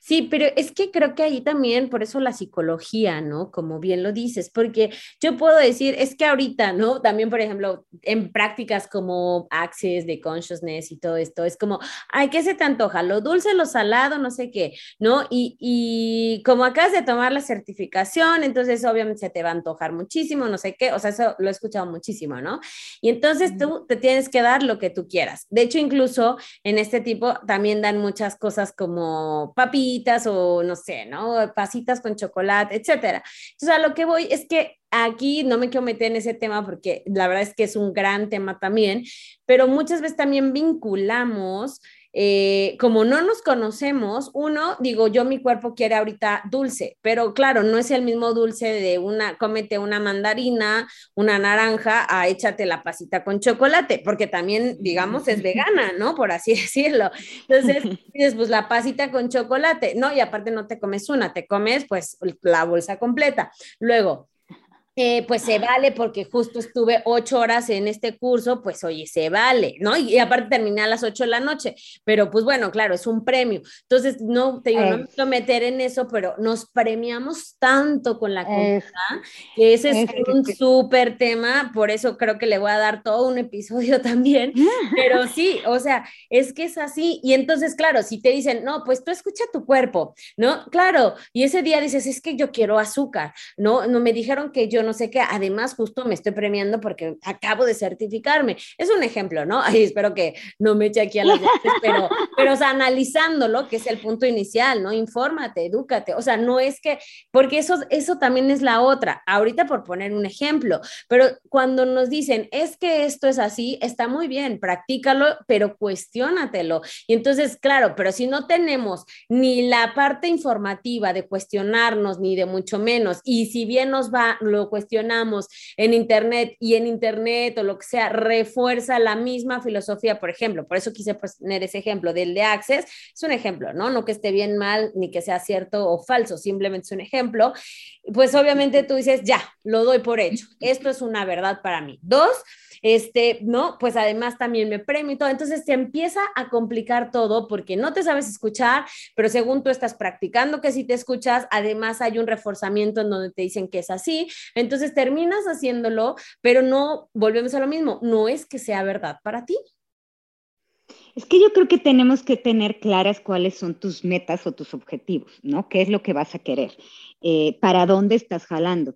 Sí, pero es que creo que ahí también, por eso la psicología, ¿no? Como bien lo dices, porque yo puedo decir, es que ahorita, ¿no? También, por ejemplo, en prácticas como Access de Consciousness y todo esto, es como, ay, ¿qué se te antoja? Lo dulce, lo salado, no sé qué, ¿no? Y, y como acabas de tomar la certificación, entonces obviamente se te va a antojar muchísimo, no sé qué, o sea, eso lo he escuchado muchísimo, ¿no? Y entonces tú te tienes que dar lo que tú quieras. De hecho, incluso en este tipo también dan muchas cosas como papitas o no sé, ¿no? Pasitas con chocolate, etcétera. Entonces, a lo que voy es que aquí no me quiero meter en ese tema porque la verdad es que es un gran tema también, pero muchas veces también vinculamos eh, como no nos conocemos, uno, digo, yo mi cuerpo quiere ahorita dulce, pero claro, no es el mismo dulce de una, cómete una mandarina, una naranja, a échate la pasita con chocolate, porque también, digamos, es vegana, ¿no? Por así [laughs] decirlo. Entonces, [laughs] dices, pues la pasita con chocolate, ¿no? Y aparte no te comes una, te comes pues la bolsa completa. Luego, eh, pues se vale porque justo estuve ocho horas en este curso, pues oye, se vale, ¿no? Y, aparte terminé a las ocho de la noche, pero pues bueno, claro, es un premio. Entonces, no te digo, no me quiero meter en eso, pero nos premiamos tanto con la comida que ese es, un súper tema, por eso creo que le voy a dar todo un episodio [laughs] también, pero [laughs] sí, o sea, es que es así. Y entonces, claro, si te dicen, no, pues tú escucha tu cuerpo, ¿no? Claro, y ese día dices, es que yo quiero azúcar, ¿no? No me dijeron que yo no sé qué, además justo me estoy premiando porque acabo de certificarme. Es un ejemplo, ¿no? Ay, espero que no me eche aquí a las [laughs] veces, pero, pero o sea, analizándolo, que es el punto inicial, ¿no? Infórmate, edúcate, o sea, no es que, porque eso, eso también es la otra, ahorita por poner un ejemplo, pero cuando nos dicen, es que esto es así, está muy bien, practícalo, pero cuestiónatelo. Y entonces, claro, pero si no tenemos ni la parte informativa de cuestionarnos, ni de mucho menos, y si bien nos va, lo cuestionamos en Internet y en Internet o lo que sea, refuerza la misma filosofía, por ejemplo, por eso quise poner ese ejemplo del de Access, es un ejemplo, ¿no? No que esté bien, mal, ni que sea cierto o falso, simplemente es un ejemplo. Pues obviamente tú dices, ya, lo doy por hecho, esto es una verdad para mí. Dos, este, ¿no? Pues además también me premio y todo. Entonces se empieza a complicar todo porque no te sabes escuchar, pero según tú estás practicando que si te escuchas, además hay un reforzamiento en donde te dicen que es así. Entonces terminas haciéndolo, pero no, volvemos a lo mismo, no es que sea verdad para ti. Es que yo creo que tenemos que tener claras cuáles son tus metas o tus objetivos, ¿no? ¿Qué es lo que vas a querer? Eh, ¿Para dónde estás jalando?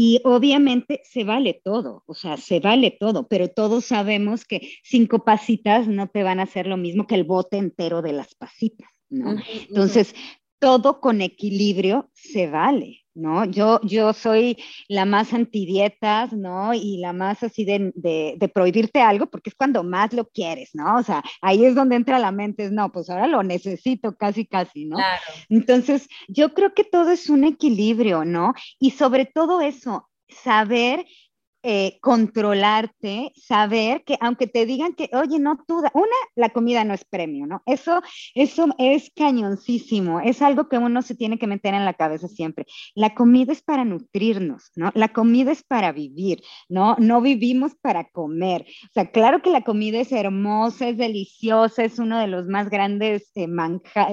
Y obviamente se vale todo, o sea, se vale todo, pero todos sabemos que cinco pasitas no te van a hacer lo mismo que el bote entero de las pasitas, ¿no? Entonces, todo con equilibrio se vale, ¿no? Yo, yo soy la más antidietas, ¿no? Y la más así de, de, prohibirte algo, porque es cuando más lo quieres, ¿no? O sea, ahí es donde entra la mente, es, no, pues ahora lo necesito casi, casi, ¿no? Claro. Entonces, yo creo que todo es un equilibrio, ¿no? Y sobre todo eso, saber eh, controlarte, saber que aunque te digan que, oye, no, tú, una, la comida no es premio, ¿no? Eso, eso es cañoncísimo, es algo que uno se tiene que meter en la cabeza siempre. La comida es para nutrirnos, ¿no? La comida es para vivir, ¿no? No vivimos para comer. O sea, claro que la comida es hermosa, es deliciosa, es uno de los más grandes eh,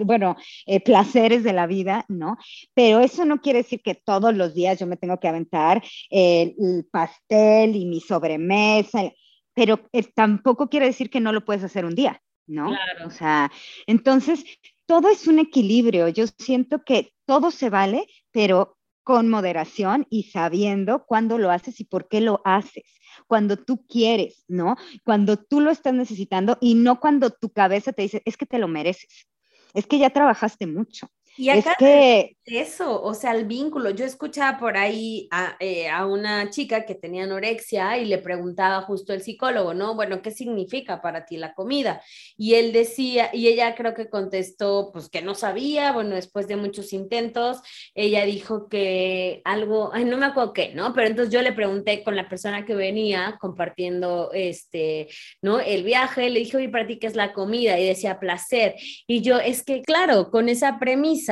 bueno, eh, placeres de la vida, ¿no? Pero eso no quiere decir que todos los días yo me tengo que aventar el pastel y mi sobremesa, pero tampoco quiere decir que no lo puedes hacer un día, ¿no? Claro. O sea, entonces, todo es un equilibrio. Yo siento que todo se vale, pero con moderación y sabiendo cuándo lo haces y por qué lo haces. Cuando tú quieres, ¿no? Cuando tú lo estás necesitando y no cuando tu cabeza te dice, es que te lo mereces, es que ya trabajaste mucho, y acá es que... eso, o sea, el vínculo. Yo escuchaba por ahí eh, a, una chica que tenía anorexia y le preguntaba justo el psicólogo, ¿no? Bueno, ¿qué significa para ti la comida? Y él decía, y ella creo que contestó, pues que no sabía, bueno, después de muchos intentos, ella dijo que algo, ay, no me acuerdo qué, ¿no? Pero entonces yo le pregunté con la persona que venía compartiendo, este, ¿no? El viaje, le dije, oye, para ti, ¿qué es la comida? Y decía, placer. Y yo, es que, claro, con esa premisa,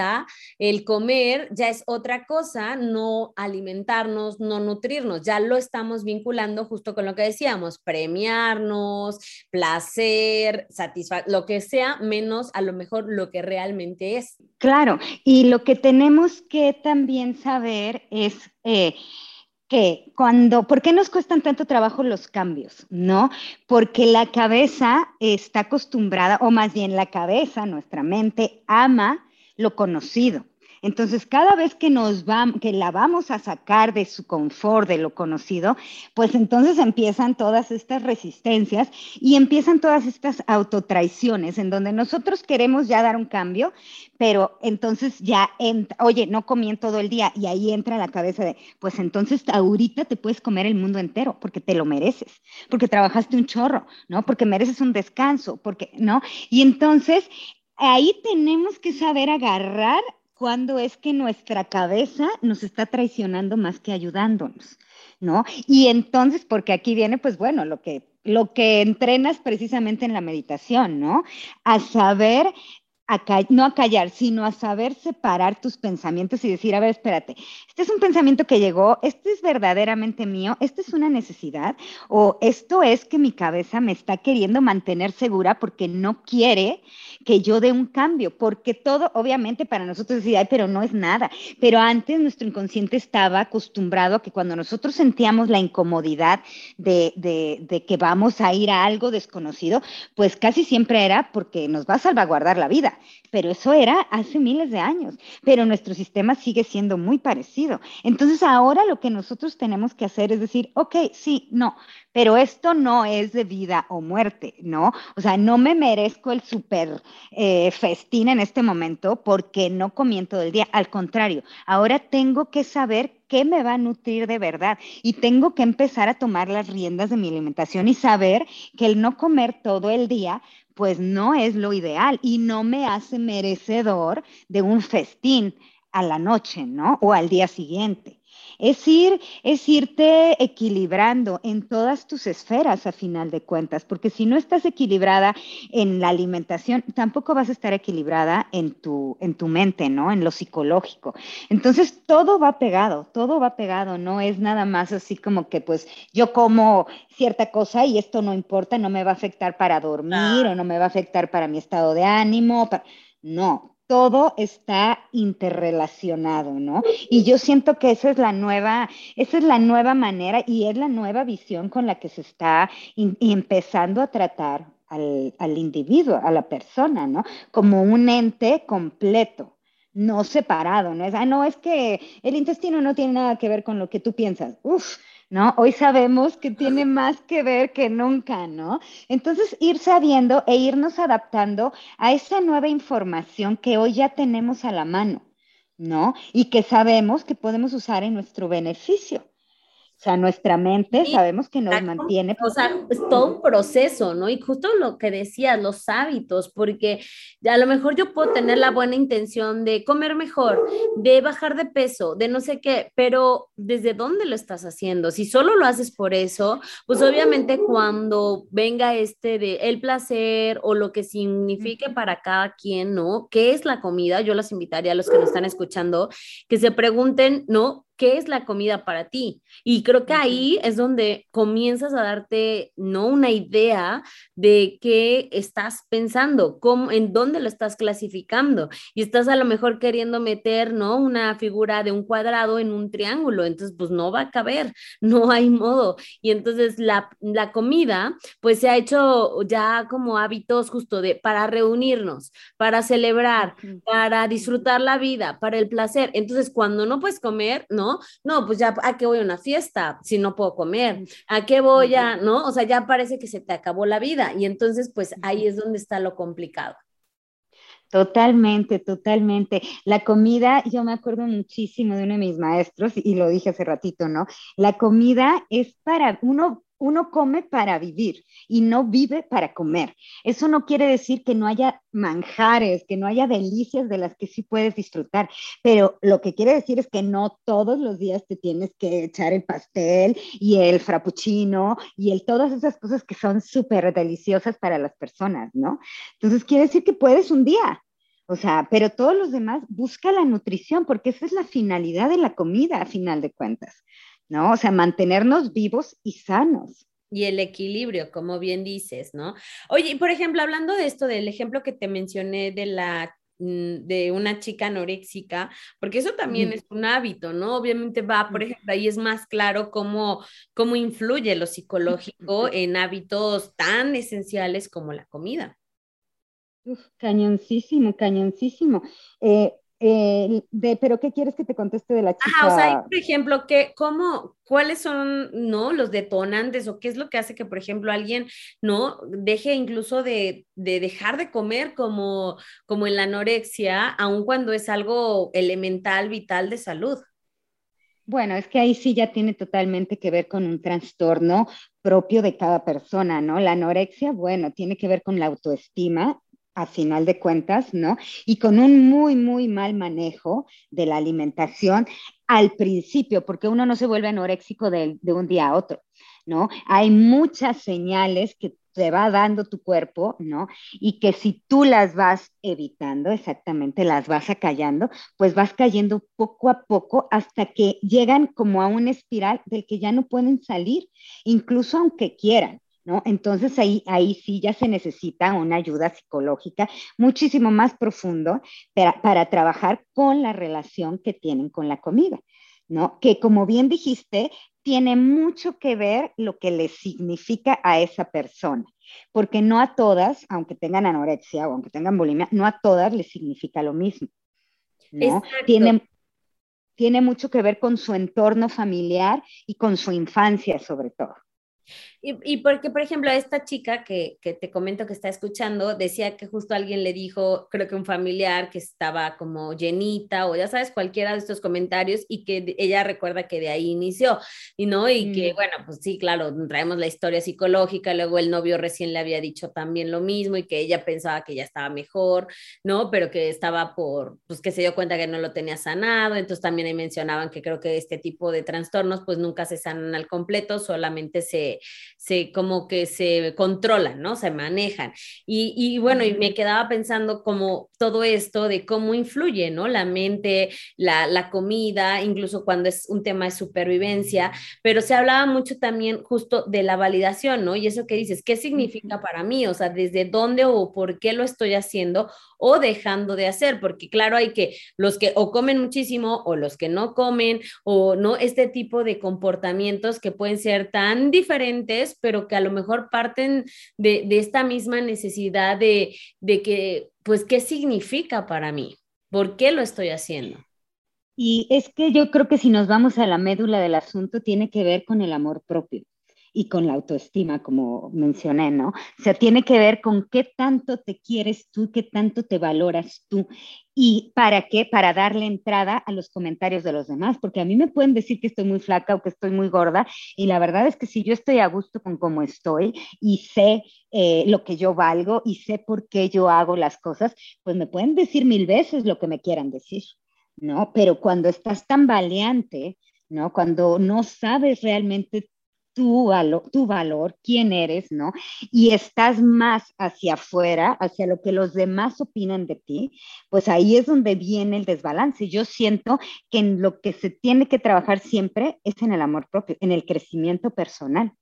el comer ya es otra cosa, no alimentarnos, no nutrirnos, ya lo estamos vinculando justo con lo que decíamos, premiarnos, placer, satisfacer, lo que sea, menos a lo mejor lo que realmente es. Claro, y lo que tenemos que también saber es... Eh, que cuando, ¿por qué nos cuestan tanto trabajo los cambios? ¿No? Porque la cabeza está acostumbrada, o más bien la cabeza, nuestra mente, ama lo conocido. Entonces, cada vez que nos vamos, que la vamos a sacar de su confort, de lo conocido, pues entonces empiezan todas estas resistencias y empiezan todas estas autotraiciones en donde nosotros queremos ya dar un cambio, pero entonces ya, oye, no comí en todo el día y ahí entra la cabeza de, pues entonces ahorita te puedes comer el mundo entero porque te lo mereces, porque trabajaste un chorro, ¿no? Porque mereces un descanso, porque, ¿no? Y entonces ahí tenemos que saber agarrar cuando es que nuestra cabeza nos está traicionando más que ayudándonos, ¿no? Y entonces, porque aquí viene, pues bueno, lo que, lo que entrenas precisamente en la meditación, ¿no? A saber no a callar, sino a saber separar tus pensamientos y decir, a ver, espérate, este es un pensamiento que llegó, este es verdaderamente mío, esta es una necesidad, o esto es que mi cabeza me está queriendo mantener segura porque no quiere que yo dé un cambio, porque todo, obviamente, para nosotros decía, ay, pero no es nada, pero antes nuestro inconsciente estaba acostumbrado a que cuando nosotros sentíamos la incomodidad de, de que vamos a ir a algo desconocido, pues casi siempre era porque nos va a salvaguardar la vida pero eso era hace miles de años, pero nuestro sistema sigue siendo muy parecido. Entonces ahora lo que nosotros tenemos que hacer es decir, ok, sí, no, pero esto no es de vida o muerte, ¿no? O sea, no me merezco el super eh, festín en este momento porque no comí todo el día. Al contrario, ahora tengo que saber qué me va a nutrir de verdad y tengo que empezar a tomar las riendas de mi alimentación y saber que el no comer todo el día pues no es lo ideal y no me hace merecedor de un festín a la noche, ¿no? O al día siguiente. Es ir, es irte equilibrando en todas tus esferas a final de cuentas, porque si no estás equilibrada en la alimentación, tampoco vas a estar equilibrada en tu, en tu mente, ¿no? En lo psicológico. Entonces, todo va pegado, todo va pegado, no es nada más así como que pues yo como cierta cosa y esto no importa, no me va a afectar para dormir o no me va a afectar para mi estado de ánimo. No, todo está interrelacionado, ¿no? Y yo siento que esa es la nueva, esa es la nueva manera y es la nueva visión con la que se está empezando a tratar al, individuo, a la persona, ¿no? Como un ente completo no separado, ¿no? Es, ah, no, es que el intestino no tiene nada que ver con lo que tú piensas. Uf, ¿no? Hoy sabemos que tiene más que ver que nunca, ¿no? Entonces, ir sabiendo e irnos adaptando a esa nueva información que hoy ya tenemos a la mano. ¿no? Y que sabemos que podemos usar en nuestro beneficio. O sea, nuestra mente sabemos que nos mantiene. O sea, es todo un proceso, ¿no? Y justo lo que decías, los hábitos, porque a lo mejor yo puedo tener la buena intención de comer mejor, de bajar de peso, de no sé qué, pero ¿desde dónde lo estás haciendo? Si solo lo haces por eso, pues obviamente cuando venga este de el placer o lo que signifique para cada quien, ¿no? ¿Qué es la comida? Yo los invitaría a los que nos están escuchando que se pregunten, ¿no? ¿Qué es la comida para ti? Y creo que ahí es donde comienzas a darte, ¿no? Una idea de qué estás pensando, cómo, en dónde lo estás clasificando. Y estás a lo mejor queriendo meter, ¿no? Una figura de un cuadrado en un triángulo. Entonces, pues no va a caber, [laughs] no hay modo. Y entonces la, la comida, pues se ha hecho ya como hábitos justo de, para reunirnos, para celebrar, para disfrutar la vida, para el placer. Entonces, cuando no puedes comer, ¿no? ¿No? pues ya, ¿a qué voy a una fiesta si no puedo comer? ¿A qué voy a, no? O sea, ya parece que se te acabó la vida y entonces, pues ahí es donde está lo complicado. Totalmente, totalmente. La comida, yo me acuerdo muchísimo de uno de mis maestros, y lo dije hace ratito, ¿no? La comida es para uno uno come para vivir y no vive para comer. Eso no quiere decir que no haya manjares, que no haya delicias de las que sí puedes disfrutar, pero lo que quiere decir es que no todos los días te tienes que echar el pastel y el frappuccino y el todas esas cosas que son súper deliciosas para las personas, ¿no? Entonces quiere decir que puedes un día, o sea, pero todos los demás busca la nutrición porque esa es la finalidad de la comida a final de cuentas. ¿No? O sea, mantenernos vivos y sanos. Y el equilibrio, como bien dices, ¿no? Oye, por ejemplo, hablando de esto, del ejemplo que te mencioné de la mm, de una chica anoréxica, porque eso también es un hábito, ¿no? Obviamente va, por ejemplo, ahí es más claro cómo, cómo influye lo psicológico en hábitos tan esenciales como la comida. Uf, cañoncísimo, cañoncísimo. Eh, eh, de, pero ¿qué quieres que te conteste de la chica? Ajá, o sea, por ejemplo, ¿qué, cómo, ¿cuáles son, no, los detonantes o qué es lo que hace que, por ejemplo, alguien, no, deje incluso de, de dejar de comer como, como en la anorexia, aun cuando es algo elemental, vital de salud? Bueno, es que ahí sí ya tiene totalmente que ver con un trastorno propio de cada persona, ¿no? La anorexia, bueno, tiene que ver con la autoestima a final de cuentas, ¿no? Y con un muy, muy mal manejo de la alimentación al principio, porque uno no se vuelve anoréxico de, un día a otro, ¿no? Hay muchas señales que te va dando tu cuerpo, ¿no? Y que si tú las vas evitando, exactamente, las vas acallando, pues vas cayendo poco a poco hasta que llegan como a una espiral del que ya no pueden salir, incluso aunque quieran. ¿No? Entonces ahí, ahí sí ya se necesita una ayuda psicológica muchísimo más profundo para, para trabajar con la relación que tienen con la comida, ¿no? Que como bien dijiste, tiene mucho que ver lo que le significa a esa persona, porque no a todas, aunque tengan anorexia o aunque tengan bulimia, no a todas les significa lo mismo. ¿no? Tiene, tiene mucho que ver con su entorno familiar y con su infancia sobre todo. Y, porque, por ejemplo, a esta chica que, que, te comento que está escuchando, decía que justo alguien le dijo, creo que un familiar que estaba como llenita o ya sabes, cualquiera de estos comentarios y que ella recuerda que de ahí inició, y no, y que mm. bueno, pues sí, claro, traemos la historia psicológica, luego el novio recién le había dicho también lo mismo y que ella pensaba que ya estaba mejor, ¿no? Pero que estaba por, pues que se dio cuenta que no lo tenía sanado, entonces también ahí mencionaban que creo que este tipo de trastornos pues nunca se sanan al completo, solamente se se como que se controlan, ¿no? Se manejan. Y, y, bueno, y me quedaba pensando como todo esto de cómo influye, ¿no? La mente, la, la comida, incluso cuando es un tema de supervivencia, pero se hablaba mucho también justo de la validación, ¿no? Y eso que dices, ¿qué significa para mí? O sea, ¿desde dónde o por qué lo estoy haciendo o dejando de hacer? Porque claro, hay que los que o comen muchísimo o los que no comen o no, este tipo de comportamientos que pueden ser tan diferentes pero que a lo mejor parten de, esta misma necesidad de, de que, pues, ¿qué significa para mí? ¿Por qué lo estoy haciendo? Y es que yo creo que si nos vamos a la médula del asunto, tiene que ver con el amor propio. Y con la autoestima, como mencioné, ¿no? O sea, tiene que ver con qué tanto te quieres tú, qué tanto te valoras tú. ¿Y para qué? Para darle entrada a los comentarios de los demás, porque a mí me pueden decir que estoy muy flaca o que estoy muy gorda, y la verdad es que si yo estoy a gusto con cómo estoy y sé eh, lo que yo valgo y sé por qué yo hago las cosas, pues me pueden decir mil veces lo que me quieran decir, ¿no? Pero cuando estás tan valiente, ¿no? Cuando no sabes realmente tu valor, tu valor, quién eres, ¿no? Y estás más hacia afuera, hacia lo que los demás opinan de ti, pues ahí es donde viene el desbalance. Yo siento que en lo que se tiene que trabajar siempre es en el amor propio, en el crecimiento personal,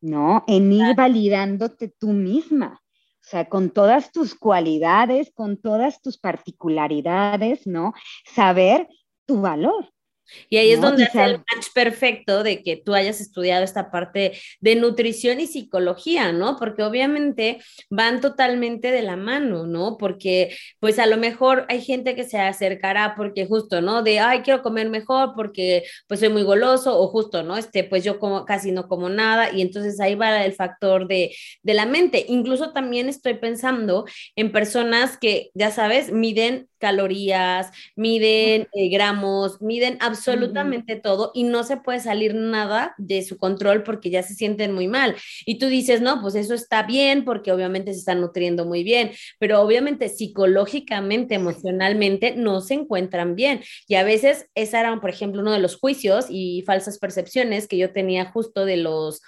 ¿no? En ir validándote tú misma. O sea, con todas tus cualidades, con todas tus particularidades, ¿no? Saber tu valor, y ahí es donde hace el match perfecto de que tú hayas estudiado esta parte de nutrición y psicología, ¿no? Porque obviamente van totalmente de la mano, ¿no? Porque pues a lo mejor hay gente que se acercará porque justo, ¿no? De, ay, quiero comer mejor porque pues soy muy goloso o justo, ¿no? Este, pues yo como casi no como nada y entonces ahí va el factor de, de la mente. Incluso también estoy pensando en personas que, ya sabes, miden calorías, miden eh, gramos, miden absolutamente todo y no se puede salir nada de su control porque ya se sienten muy mal. Y tú dices, no, pues eso está bien porque obviamente se están nutriendo muy bien, pero obviamente psicológicamente, emocionalmente no se encuentran bien. Y a veces esa era, por ejemplo, uno de los juicios y falsas percepciones que yo tenía justo de los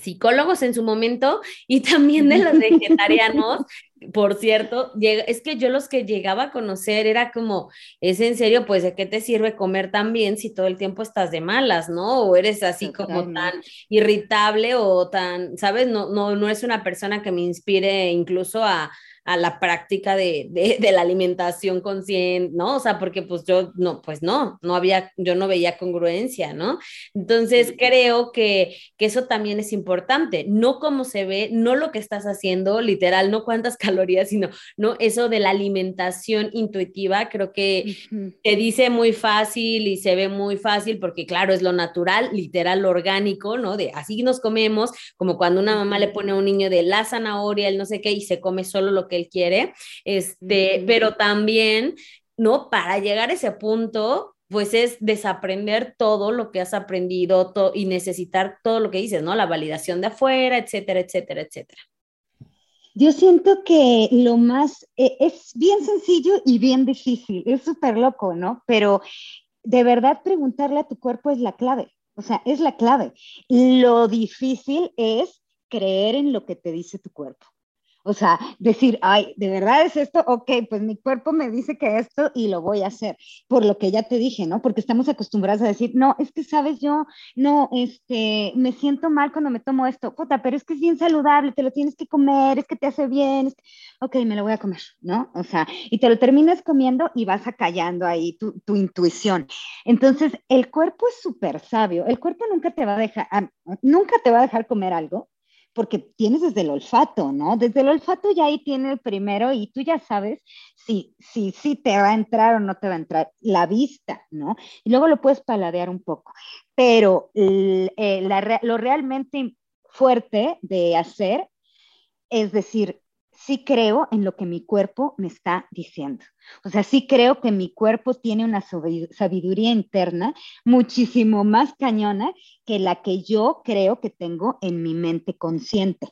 psicólogos en su momento y también de los vegetarianos. Por cierto, es que yo los que llegaba a conocer era como, es en serio, pues de qué te sirve comer tan bien si todo el tiempo estás de malas, ¿no? O eres así como tan irritable o tan, ¿sabes? No, no, no es una persona que me inspire incluso a, a la práctica de, de, la alimentación consciente, ¿no? O sea, porque pues yo no, pues no, no había, yo no veía congruencia, ¿no? Entonces creo que, que eso también es importante, no cómo se ve, no lo que estás haciendo, literal, no cuántas [laughs] calorías, sino, no, eso de la alimentación intuitiva, creo que te dice muy fácil y se ve muy fácil porque claro, es lo natural, literal, lo orgánico, ¿no? De así nos comemos, como cuando una mamá le pone a un niño de la zanahoria, el no sé qué, y se come solo lo que él quiere, este, pero también, ¿no? Para llegar a ese punto, pues es desaprender todo lo que has aprendido y necesitar todo lo que dices, ¿no? La validación de afuera, etcétera, etcétera, etcétera. Yo siento que lo más, e, es bien sencillo y bien difícil, es súper loco, ¿no? Pero de verdad preguntarle a tu cuerpo es la clave, o sea, es la clave. Lo difícil es creer en lo que te dice tu cuerpo. O sea, decir, ay, ¿de verdad es esto? Ok, pues mi cuerpo me dice que esto y lo voy a hacer, por lo que ya te dije, ¿no? Porque estamos acostumbrados a decir, no, es que, sabes, yo, no, este, me siento mal cuando me tomo esto, puta, pero es que es bien saludable, te lo tienes que comer, es que te hace bien, ok, me lo voy a comer, ¿no? O sea, y te lo terminas comiendo y vas acallando ahí tu, tu intuición. Entonces, el cuerpo es súper sabio, el cuerpo nunca te va a dejar, ah, nunca te va a dejar comer algo porque tienes desde el olfato, ¿no? Desde el olfato ya ahí tiene el primero y tú ya sabes si, si, si te va a entrar o no te va a entrar. La vista, ¿no? Y luego lo puedes paladear un poco. Pero eh, lo realmente fuerte de hacer es decir, sí creo en lo que mi cuerpo me está diciendo. O sea, sí creo que mi cuerpo tiene una sabiduría interna muchísimo más cañona que la que yo creo que tengo en mi mente consciente.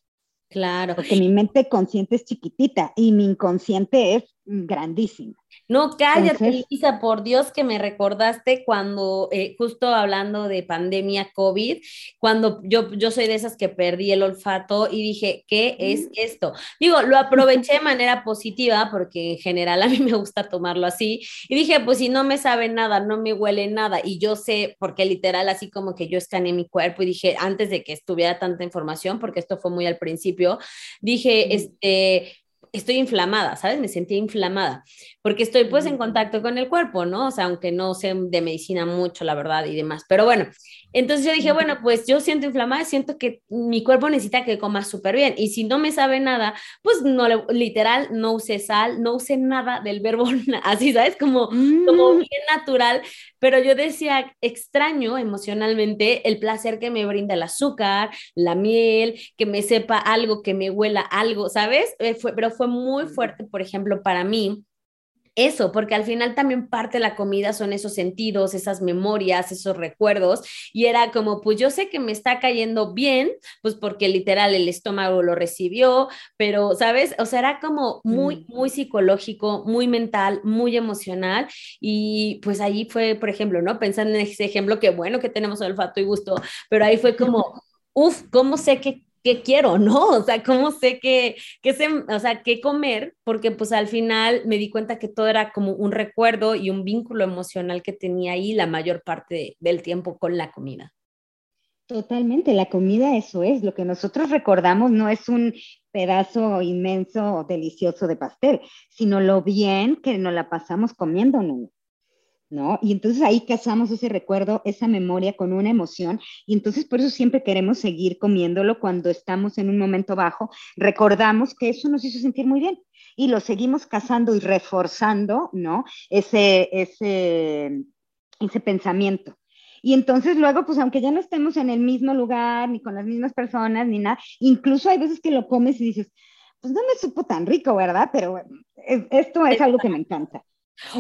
Claro. Porque mi mente consciente es chiquitita y mi inconsciente es grandísima. No, cállate, Lisa, por Dios que me recordaste cuando, eh, justo hablando de pandemia COVID, cuando yo, yo soy de esas que perdí el olfato y dije, ¿qué es mm. esto? Digo, lo aproveché de manera positiva porque en general a mí me gusta tomarlo así y dije, pues si no me sabe nada, no me huele nada y yo sé, porque literal así como que yo escaneé mi cuerpo y dije, antes de que estuviera tanta información, porque esto fue muy al principio, dije, este estoy inflamada, ¿sabes? Me sentía inflamada, porque estoy pues en contacto con el cuerpo, ¿no? O sea, aunque no sé de medicina mucho, la verdad, y demás. Pero bueno, entonces yo dije, bueno, pues yo siento inflamada, siento que mi cuerpo necesita que coma súper bien. Y si no me sabe nada, pues no, literal, no use sal, no use nada del verbo [laughs] así, ¿sabes? Como, como mm. bien natural pero yo decía, extraño emocionalmente el placer que me brinda el azúcar, la miel, que me sepa algo, que me huela algo, ¿sabes? Eh, fue, pero fue muy fuerte, por ejemplo, para mí eso, porque al final también parte de la comida son esos sentidos, esas memorias, esos recuerdos, y era como, pues yo sé que me está cayendo bien, pues porque literal el estómago lo recibió, pero, ¿sabes? O sea, era como muy, mm. muy psicológico, muy mental, muy emocional, y pues ahí fue, por ejemplo, ¿no? Pensando en ese ejemplo, que bueno que tenemos olfato y gusto, pero ahí fue como, [laughs] uff, ¿cómo sé que qué quiero, ¿no? O sea, ¿cómo sé qué, qué o sea, qué comer? Porque pues al final me di cuenta que todo era como un recuerdo y un vínculo emocional que tenía ahí la mayor parte del tiempo con la comida. Totalmente, la comida eso es, lo que nosotros recordamos no es un pedazo inmenso, delicioso de pastel, sino lo bien que nos la pasamos comiéndonos. ¿No? Y entonces ahí casamos ese recuerdo, esa memoria con una emoción y entonces por eso siempre queremos seguir comiéndolo cuando estamos en un momento bajo, recordamos que eso nos hizo sentir muy bien y lo seguimos casando y reforzando, ¿no? Ese, ese, ese pensamiento. Y entonces luego, pues aunque ya no estemos en el mismo lugar, ni con las mismas personas, ni nada, incluso hay veces que lo comes y dices, pues no me supo tan rico, ¿verdad? Pero esto es algo que me encanta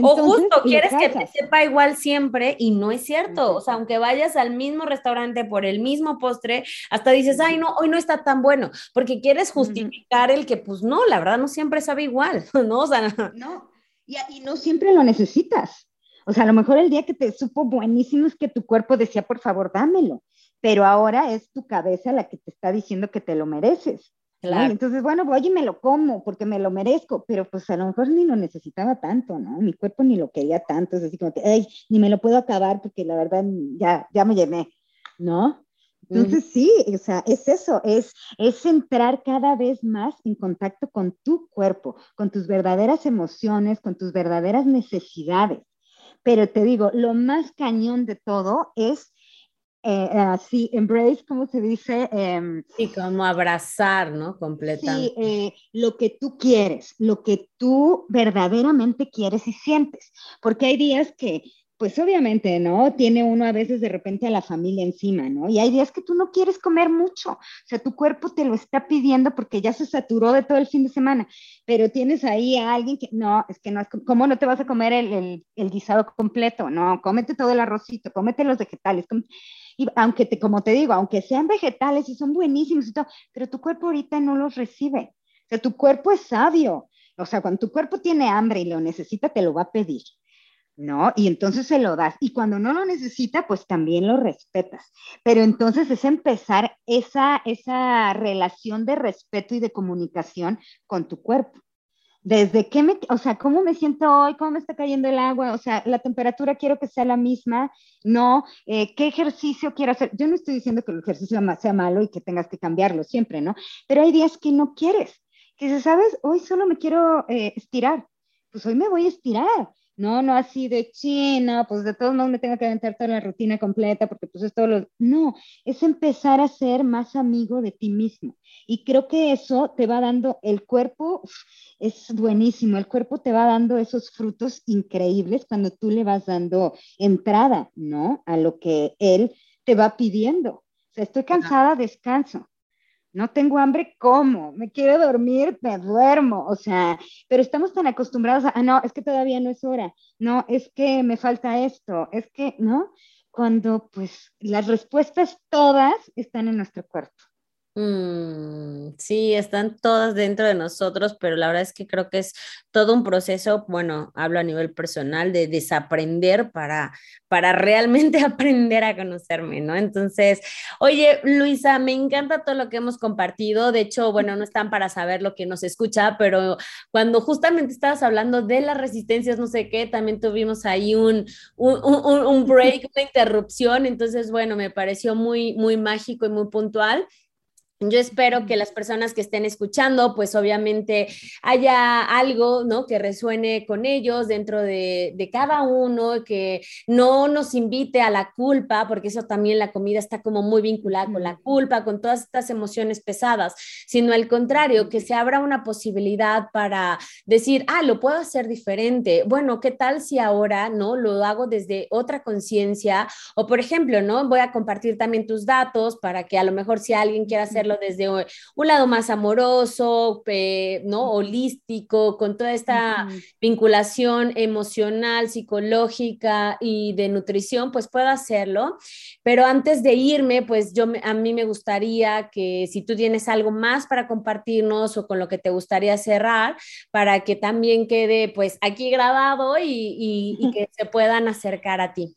o justo quieres que te sepa igual siempre y no es cierto. O sea, aunque vayas al mismo restaurante por el mismo postre, hasta dices, ay, no, hoy no está tan bueno, porque quieres justificar el que, pues no, la verdad no siempre sabe igual, [laughs] ¿no? O sea, no, y, y no siempre lo necesitas. O sea, a lo mejor el día que te supo buenísimo es que tu cuerpo decía, por favor, dámelo, pero ahora es tu cabeza la que te está diciendo que te lo mereces. Entonces, bueno, voy y me lo como porque me lo merezco, pero pues a lo mejor ni lo necesitaba tanto, ¿no? Mi cuerpo ni lo quería tanto, es así como que, ay, ni me lo puedo acabar porque la verdad ya, ya me llené, ¿no? Entonces sí, o sea, es eso, es, es entrar cada vez más en contacto con tu cuerpo, con tus verdaderas emociones, con tus verdaderas necesidades. Pero te digo, lo más cañón de todo es eh, así, embrace, ¿cómo se dice? Eh, sí, como abrazar, ¿no? Completamente. Sí, eh, lo que tú quieres, lo que tú verdaderamente quieres y sientes, porque hay días que, pues obviamente, ¿no? Tiene uno a veces de repente a la familia encima, ¿no? Y hay días que tú no quieres comer mucho, o sea, tu cuerpo te lo está pidiendo porque ya se saturó de todo el fin de semana, pero tienes ahí a alguien que, no, es que no, ¿cómo no te vas a comer el, el, el guisado completo? No, cómete todo el arrocito, cómete los vegetales, y aunque te, como te digo, aunque sean vegetales y son buenísimos y todo, pero tu cuerpo ahorita no los recibe. O sea, tu cuerpo es sabio. O sea, cuando tu cuerpo tiene hambre y lo necesita, te lo va a pedir. ¿No? Y entonces se lo das. Y cuando no lo necesita, pues también lo respetas. Pero entonces es empezar esa, esa relación de respeto y de comunicación con tu cuerpo desde qué me, o sea, cómo me siento hoy, cómo me está cayendo el agua, o sea, la temperatura quiero que sea la misma, no, eh, qué ejercicio quiero hacer. Yo no estoy diciendo que el ejercicio sea malo y que tengas que cambiarlo siempre, ¿no? Pero hay días que no quieres, que dices, ¿sabes? Hoy solo me quiero eh, estirar, pues hoy me voy a estirar. No, no así de china, pues de todos modos me tengo que aventar toda la rutina completa porque pues es todo lo... No, es empezar a ser más amigo de ti mismo. Y creo que eso te va dando el cuerpo, es buenísimo, el cuerpo te va dando esos frutos increíbles cuando tú le vas dando entrada, ¿no? A lo que él te va pidiendo. O sea, estoy cansada, descanso. No tengo hambre, ¿cómo? Me quiero dormir, me duermo. O sea, pero estamos tan acostumbrados a, ah, no, es que todavía no es hora. No, es que me falta esto. Es que, ¿no? Cuando pues las respuestas todas están en nuestro cuerpo. Mm, sí, están todas dentro de nosotros, pero la verdad es que creo que es todo un proceso, bueno, hablo a nivel personal, de desaprender para, para realmente [laughs] aprender a conocerme, ¿no? Entonces, oye, Luisa, me encanta todo lo que hemos compartido. De hecho, bueno, no están para saber lo que nos escucha, pero cuando justamente estabas hablando de las resistencias, no sé qué, también tuvimos ahí un, un, un, un break, [laughs] una interrupción. Entonces, bueno, me pareció muy, muy mágico y muy puntual. Yo espero que las personas que estén escuchando, pues obviamente haya algo, ¿no? Que resuene con ellos dentro de, de, cada uno, que no nos invite a la culpa, porque eso también la comida está como muy vinculada con la culpa, con todas estas emociones pesadas, sino al contrario, que se abra una posibilidad para decir, ah, lo puedo hacer diferente. Bueno, ¿qué tal si ahora, ¿no? Lo hago desde otra conciencia o, por ejemplo, ¿no? Voy a compartir también tus datos para que a lo mejor si alguien quiere hacerlo desde un lado más amoroso, ¿no? Holístico, con toda esta vinculación emocional, psicológica y de nutrición, pues puedo hacerlo. Pero antes de irme, pues yo a mí me gustaría que si tú tienes algo más para compartirnos o con lo que te gustaría cerrar, para que también quede pues aquí grabado y, y [laughs] que se puedan acercar a ti.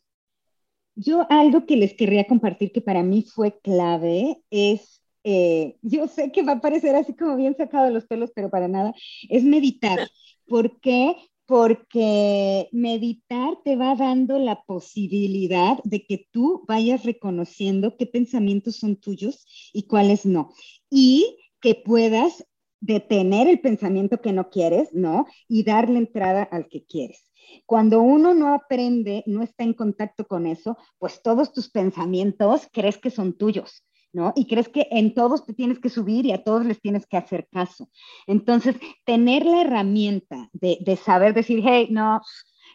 Yo algo que les querría compartir que para mí fue clave es eh, yo sé que va a parecer así como bien sacado de los pelos, pero para nada, es meditar. [laughs] ¿Por qué? Porque meditar te va dando la posibilidad de que tú vayas reconociendo qué pensamientos son tuyos y cuáles no. Y que puedas detener el pensamiento que no quieres, ¿no? Y darle entrada al que quieres. Cuando uno no aprende, no está en contacto con eso, pues todos tus pensamientos crees que son tuyos ¿no? Y crees que en todos te tienes que subir y a todos les tienes que hacer caso. Entonces, tener la herramienta de, de saber decir, hey, no,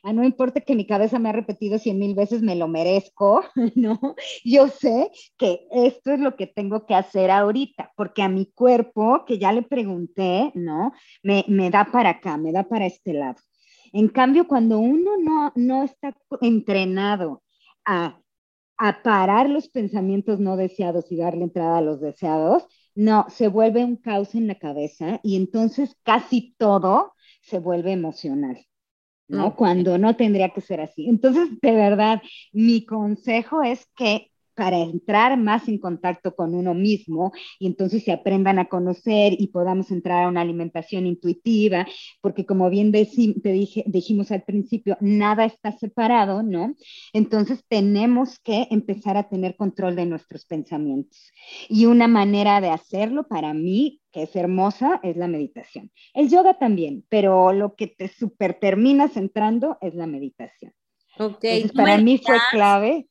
ah, no importa que mi cabeza me ha repetido cien mil veces, me lo merezco, [laughs] ¿no? Yo sé que esto es lo que tengo que hacer ahorita, porque a mi cuerpo, que ya le pregunté, ¿no? Me, me da para acá, me da para este lado. En cambio, cuando uno no, no está entrenado a a parar los pensamientos no deseados y darle entrada a los deseados, no, se vuelve un caos en la cabeza y entonces casi todo se vuelve emocional, ¿no? Cuando no tendría que ser así. Entonces, de verdad, mi consejo es que para entrar más en contacto con uno mismo y entonces se aprendan a conocer y podamos entrar a una alimentación intuitiva, porque como bien te dije, dijimos al principio, nada está separado, ¿no? Entonces tenemos que empezar a tener control de nuestros pensamientos. Y una manera de hacerlo para mí que es hermosa, es la meditación. El yoga también, pero lo que te super terminas entrando es la meditación. Ok. para mí fue clave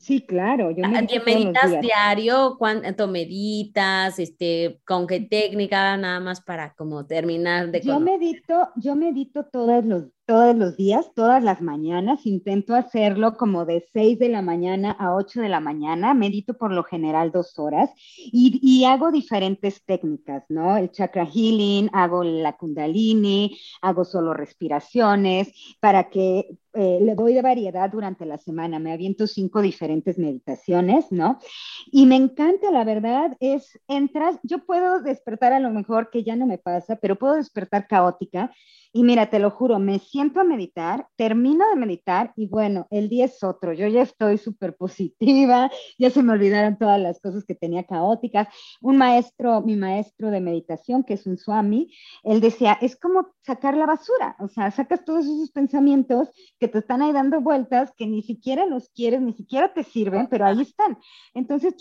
Sí, claro. Yo meditas diario? ¿Cuánto meditas? Este, ¿Con qué técnica? Nada más para como terminar de... Yo medito, yo medito todos los todos los días, todas las mañanas. Intento hacerlo como de 6 de la mañana a 8 de la mañana. Medito por lo general dos horas y, y, hago diferentes técnicas, ¿no? El chakra healing, hago la kundalini, hago solo respiraciones para que eh, le doy de variedad durante la semana. Me aviento cinco diferentes meditaciones, ¿no? Y me encanta, la verdad, es, entras, yo puedo despertar a lo mejor que ya no me pasa, pero puedo despertar caótica y mira, te lo juro, me siento a meditar, termino de meditar y bueno, el día es otro. Yo ya estoy súper positiva, [laughs] ya se me olvidaron todas las cosas que tenía caóticas. Un maestro, mi maestro de meditación, que es un swami, él decía, es como sacar la basura, o sea, sacas todos esos pensamientos que te están ahí dando vueltas, que ni siquiera los quieres, ni siquiera te sirven, pero ahí están. Entonces,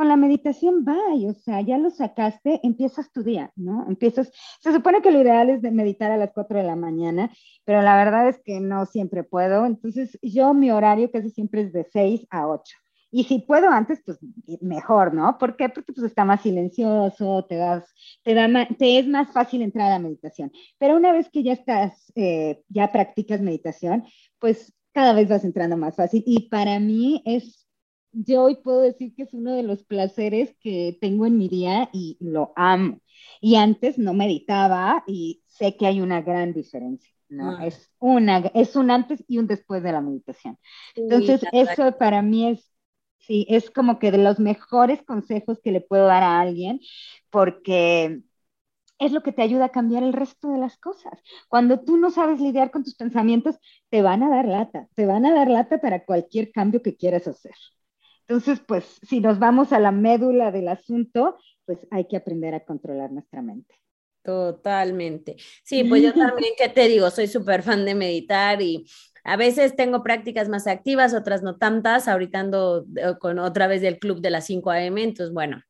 con la meditación va, o sea, ya lo sacaste, empiezas tu día, ¿no? Empiezas, se supone que lo ideal es meditar a las 4 de la mañana, pero la verdad es que no siempre puedo, entonces yo mi horario casi siempre es de 6 a 8. Y si puedo antes, pues mejor, ¿no? ¿Por qué? Porque pues está más silencioso, te das, te da te es más fácil entrar a la meditación. Pero una vez que ya estás, eh, ya practicas meditación, pues cada vez vas entrando más fácil. Y para mí es yo hoy puedo decir que es uno de los placeres que tengo en mi día y lo amo. Y antes no meditaba y sé que hay una gran diferencia. ¿no? Ah. Es, una, es un antes y un después de la meditación. Entonces, eso para mí es, sí, es como que de los mejores consejos que le puedo dar a alguien, porque es lo que te ayuda a cambiar el resto de las cosas. Cuando tú no sabes lidiar con tus pensamientos, te van a dar lata, te van a dar lata para cualquier cambio que quieras hacer. Entonces, pues si nos vamos a la médula del asunto, pues hay que aprender a controlar nuestra mente. Totalmente. Sí, [laughs] pues yo también, ¿qué te digo? Soy súper fan de meditar y a veces tengo prácticas más activas, otras no tantas. Ahorita ando eh, con otra vez del club de las 5 AM, entonces, bueno,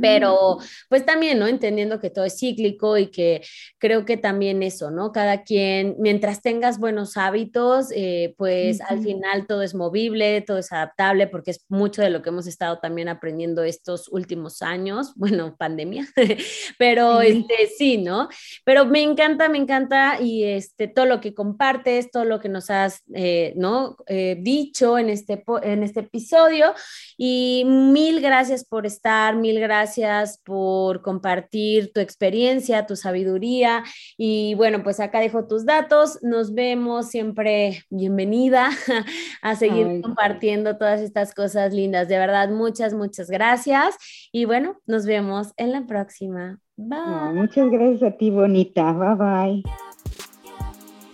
pero pues también, ¿no? Entendiendo que todo es cíclico y que creo que también eso, ¿no? Cada quien, mientras tengas buenos hábitos, eh, pues al final todo es movible, todo es adaptable, porque es mucho de lo que hemos estado también aprendiendo estos últimos años, [laughs] bueno, pandemia, [laughs] pero sí. este sí, ¿no? Pero me encanta, me encanta y este todo lo que compartes, todo lo que nos has, eh, ¿no? Eh, dicho en este, en este episodio y mil gracias por estar, mil gracias gracias por compartir tu experiencia, tu sabiduría. Y bueno, pues acá dejo tus datos. Nos vemos siempre bienvenida [laughs] a seguir compartiendo todas estas cosas lindas. De verdad, muchas, muchas gracias. Y bueno, nos vemos en la próxima. Bye. muchas gracias a ti, bonita. Bye bye.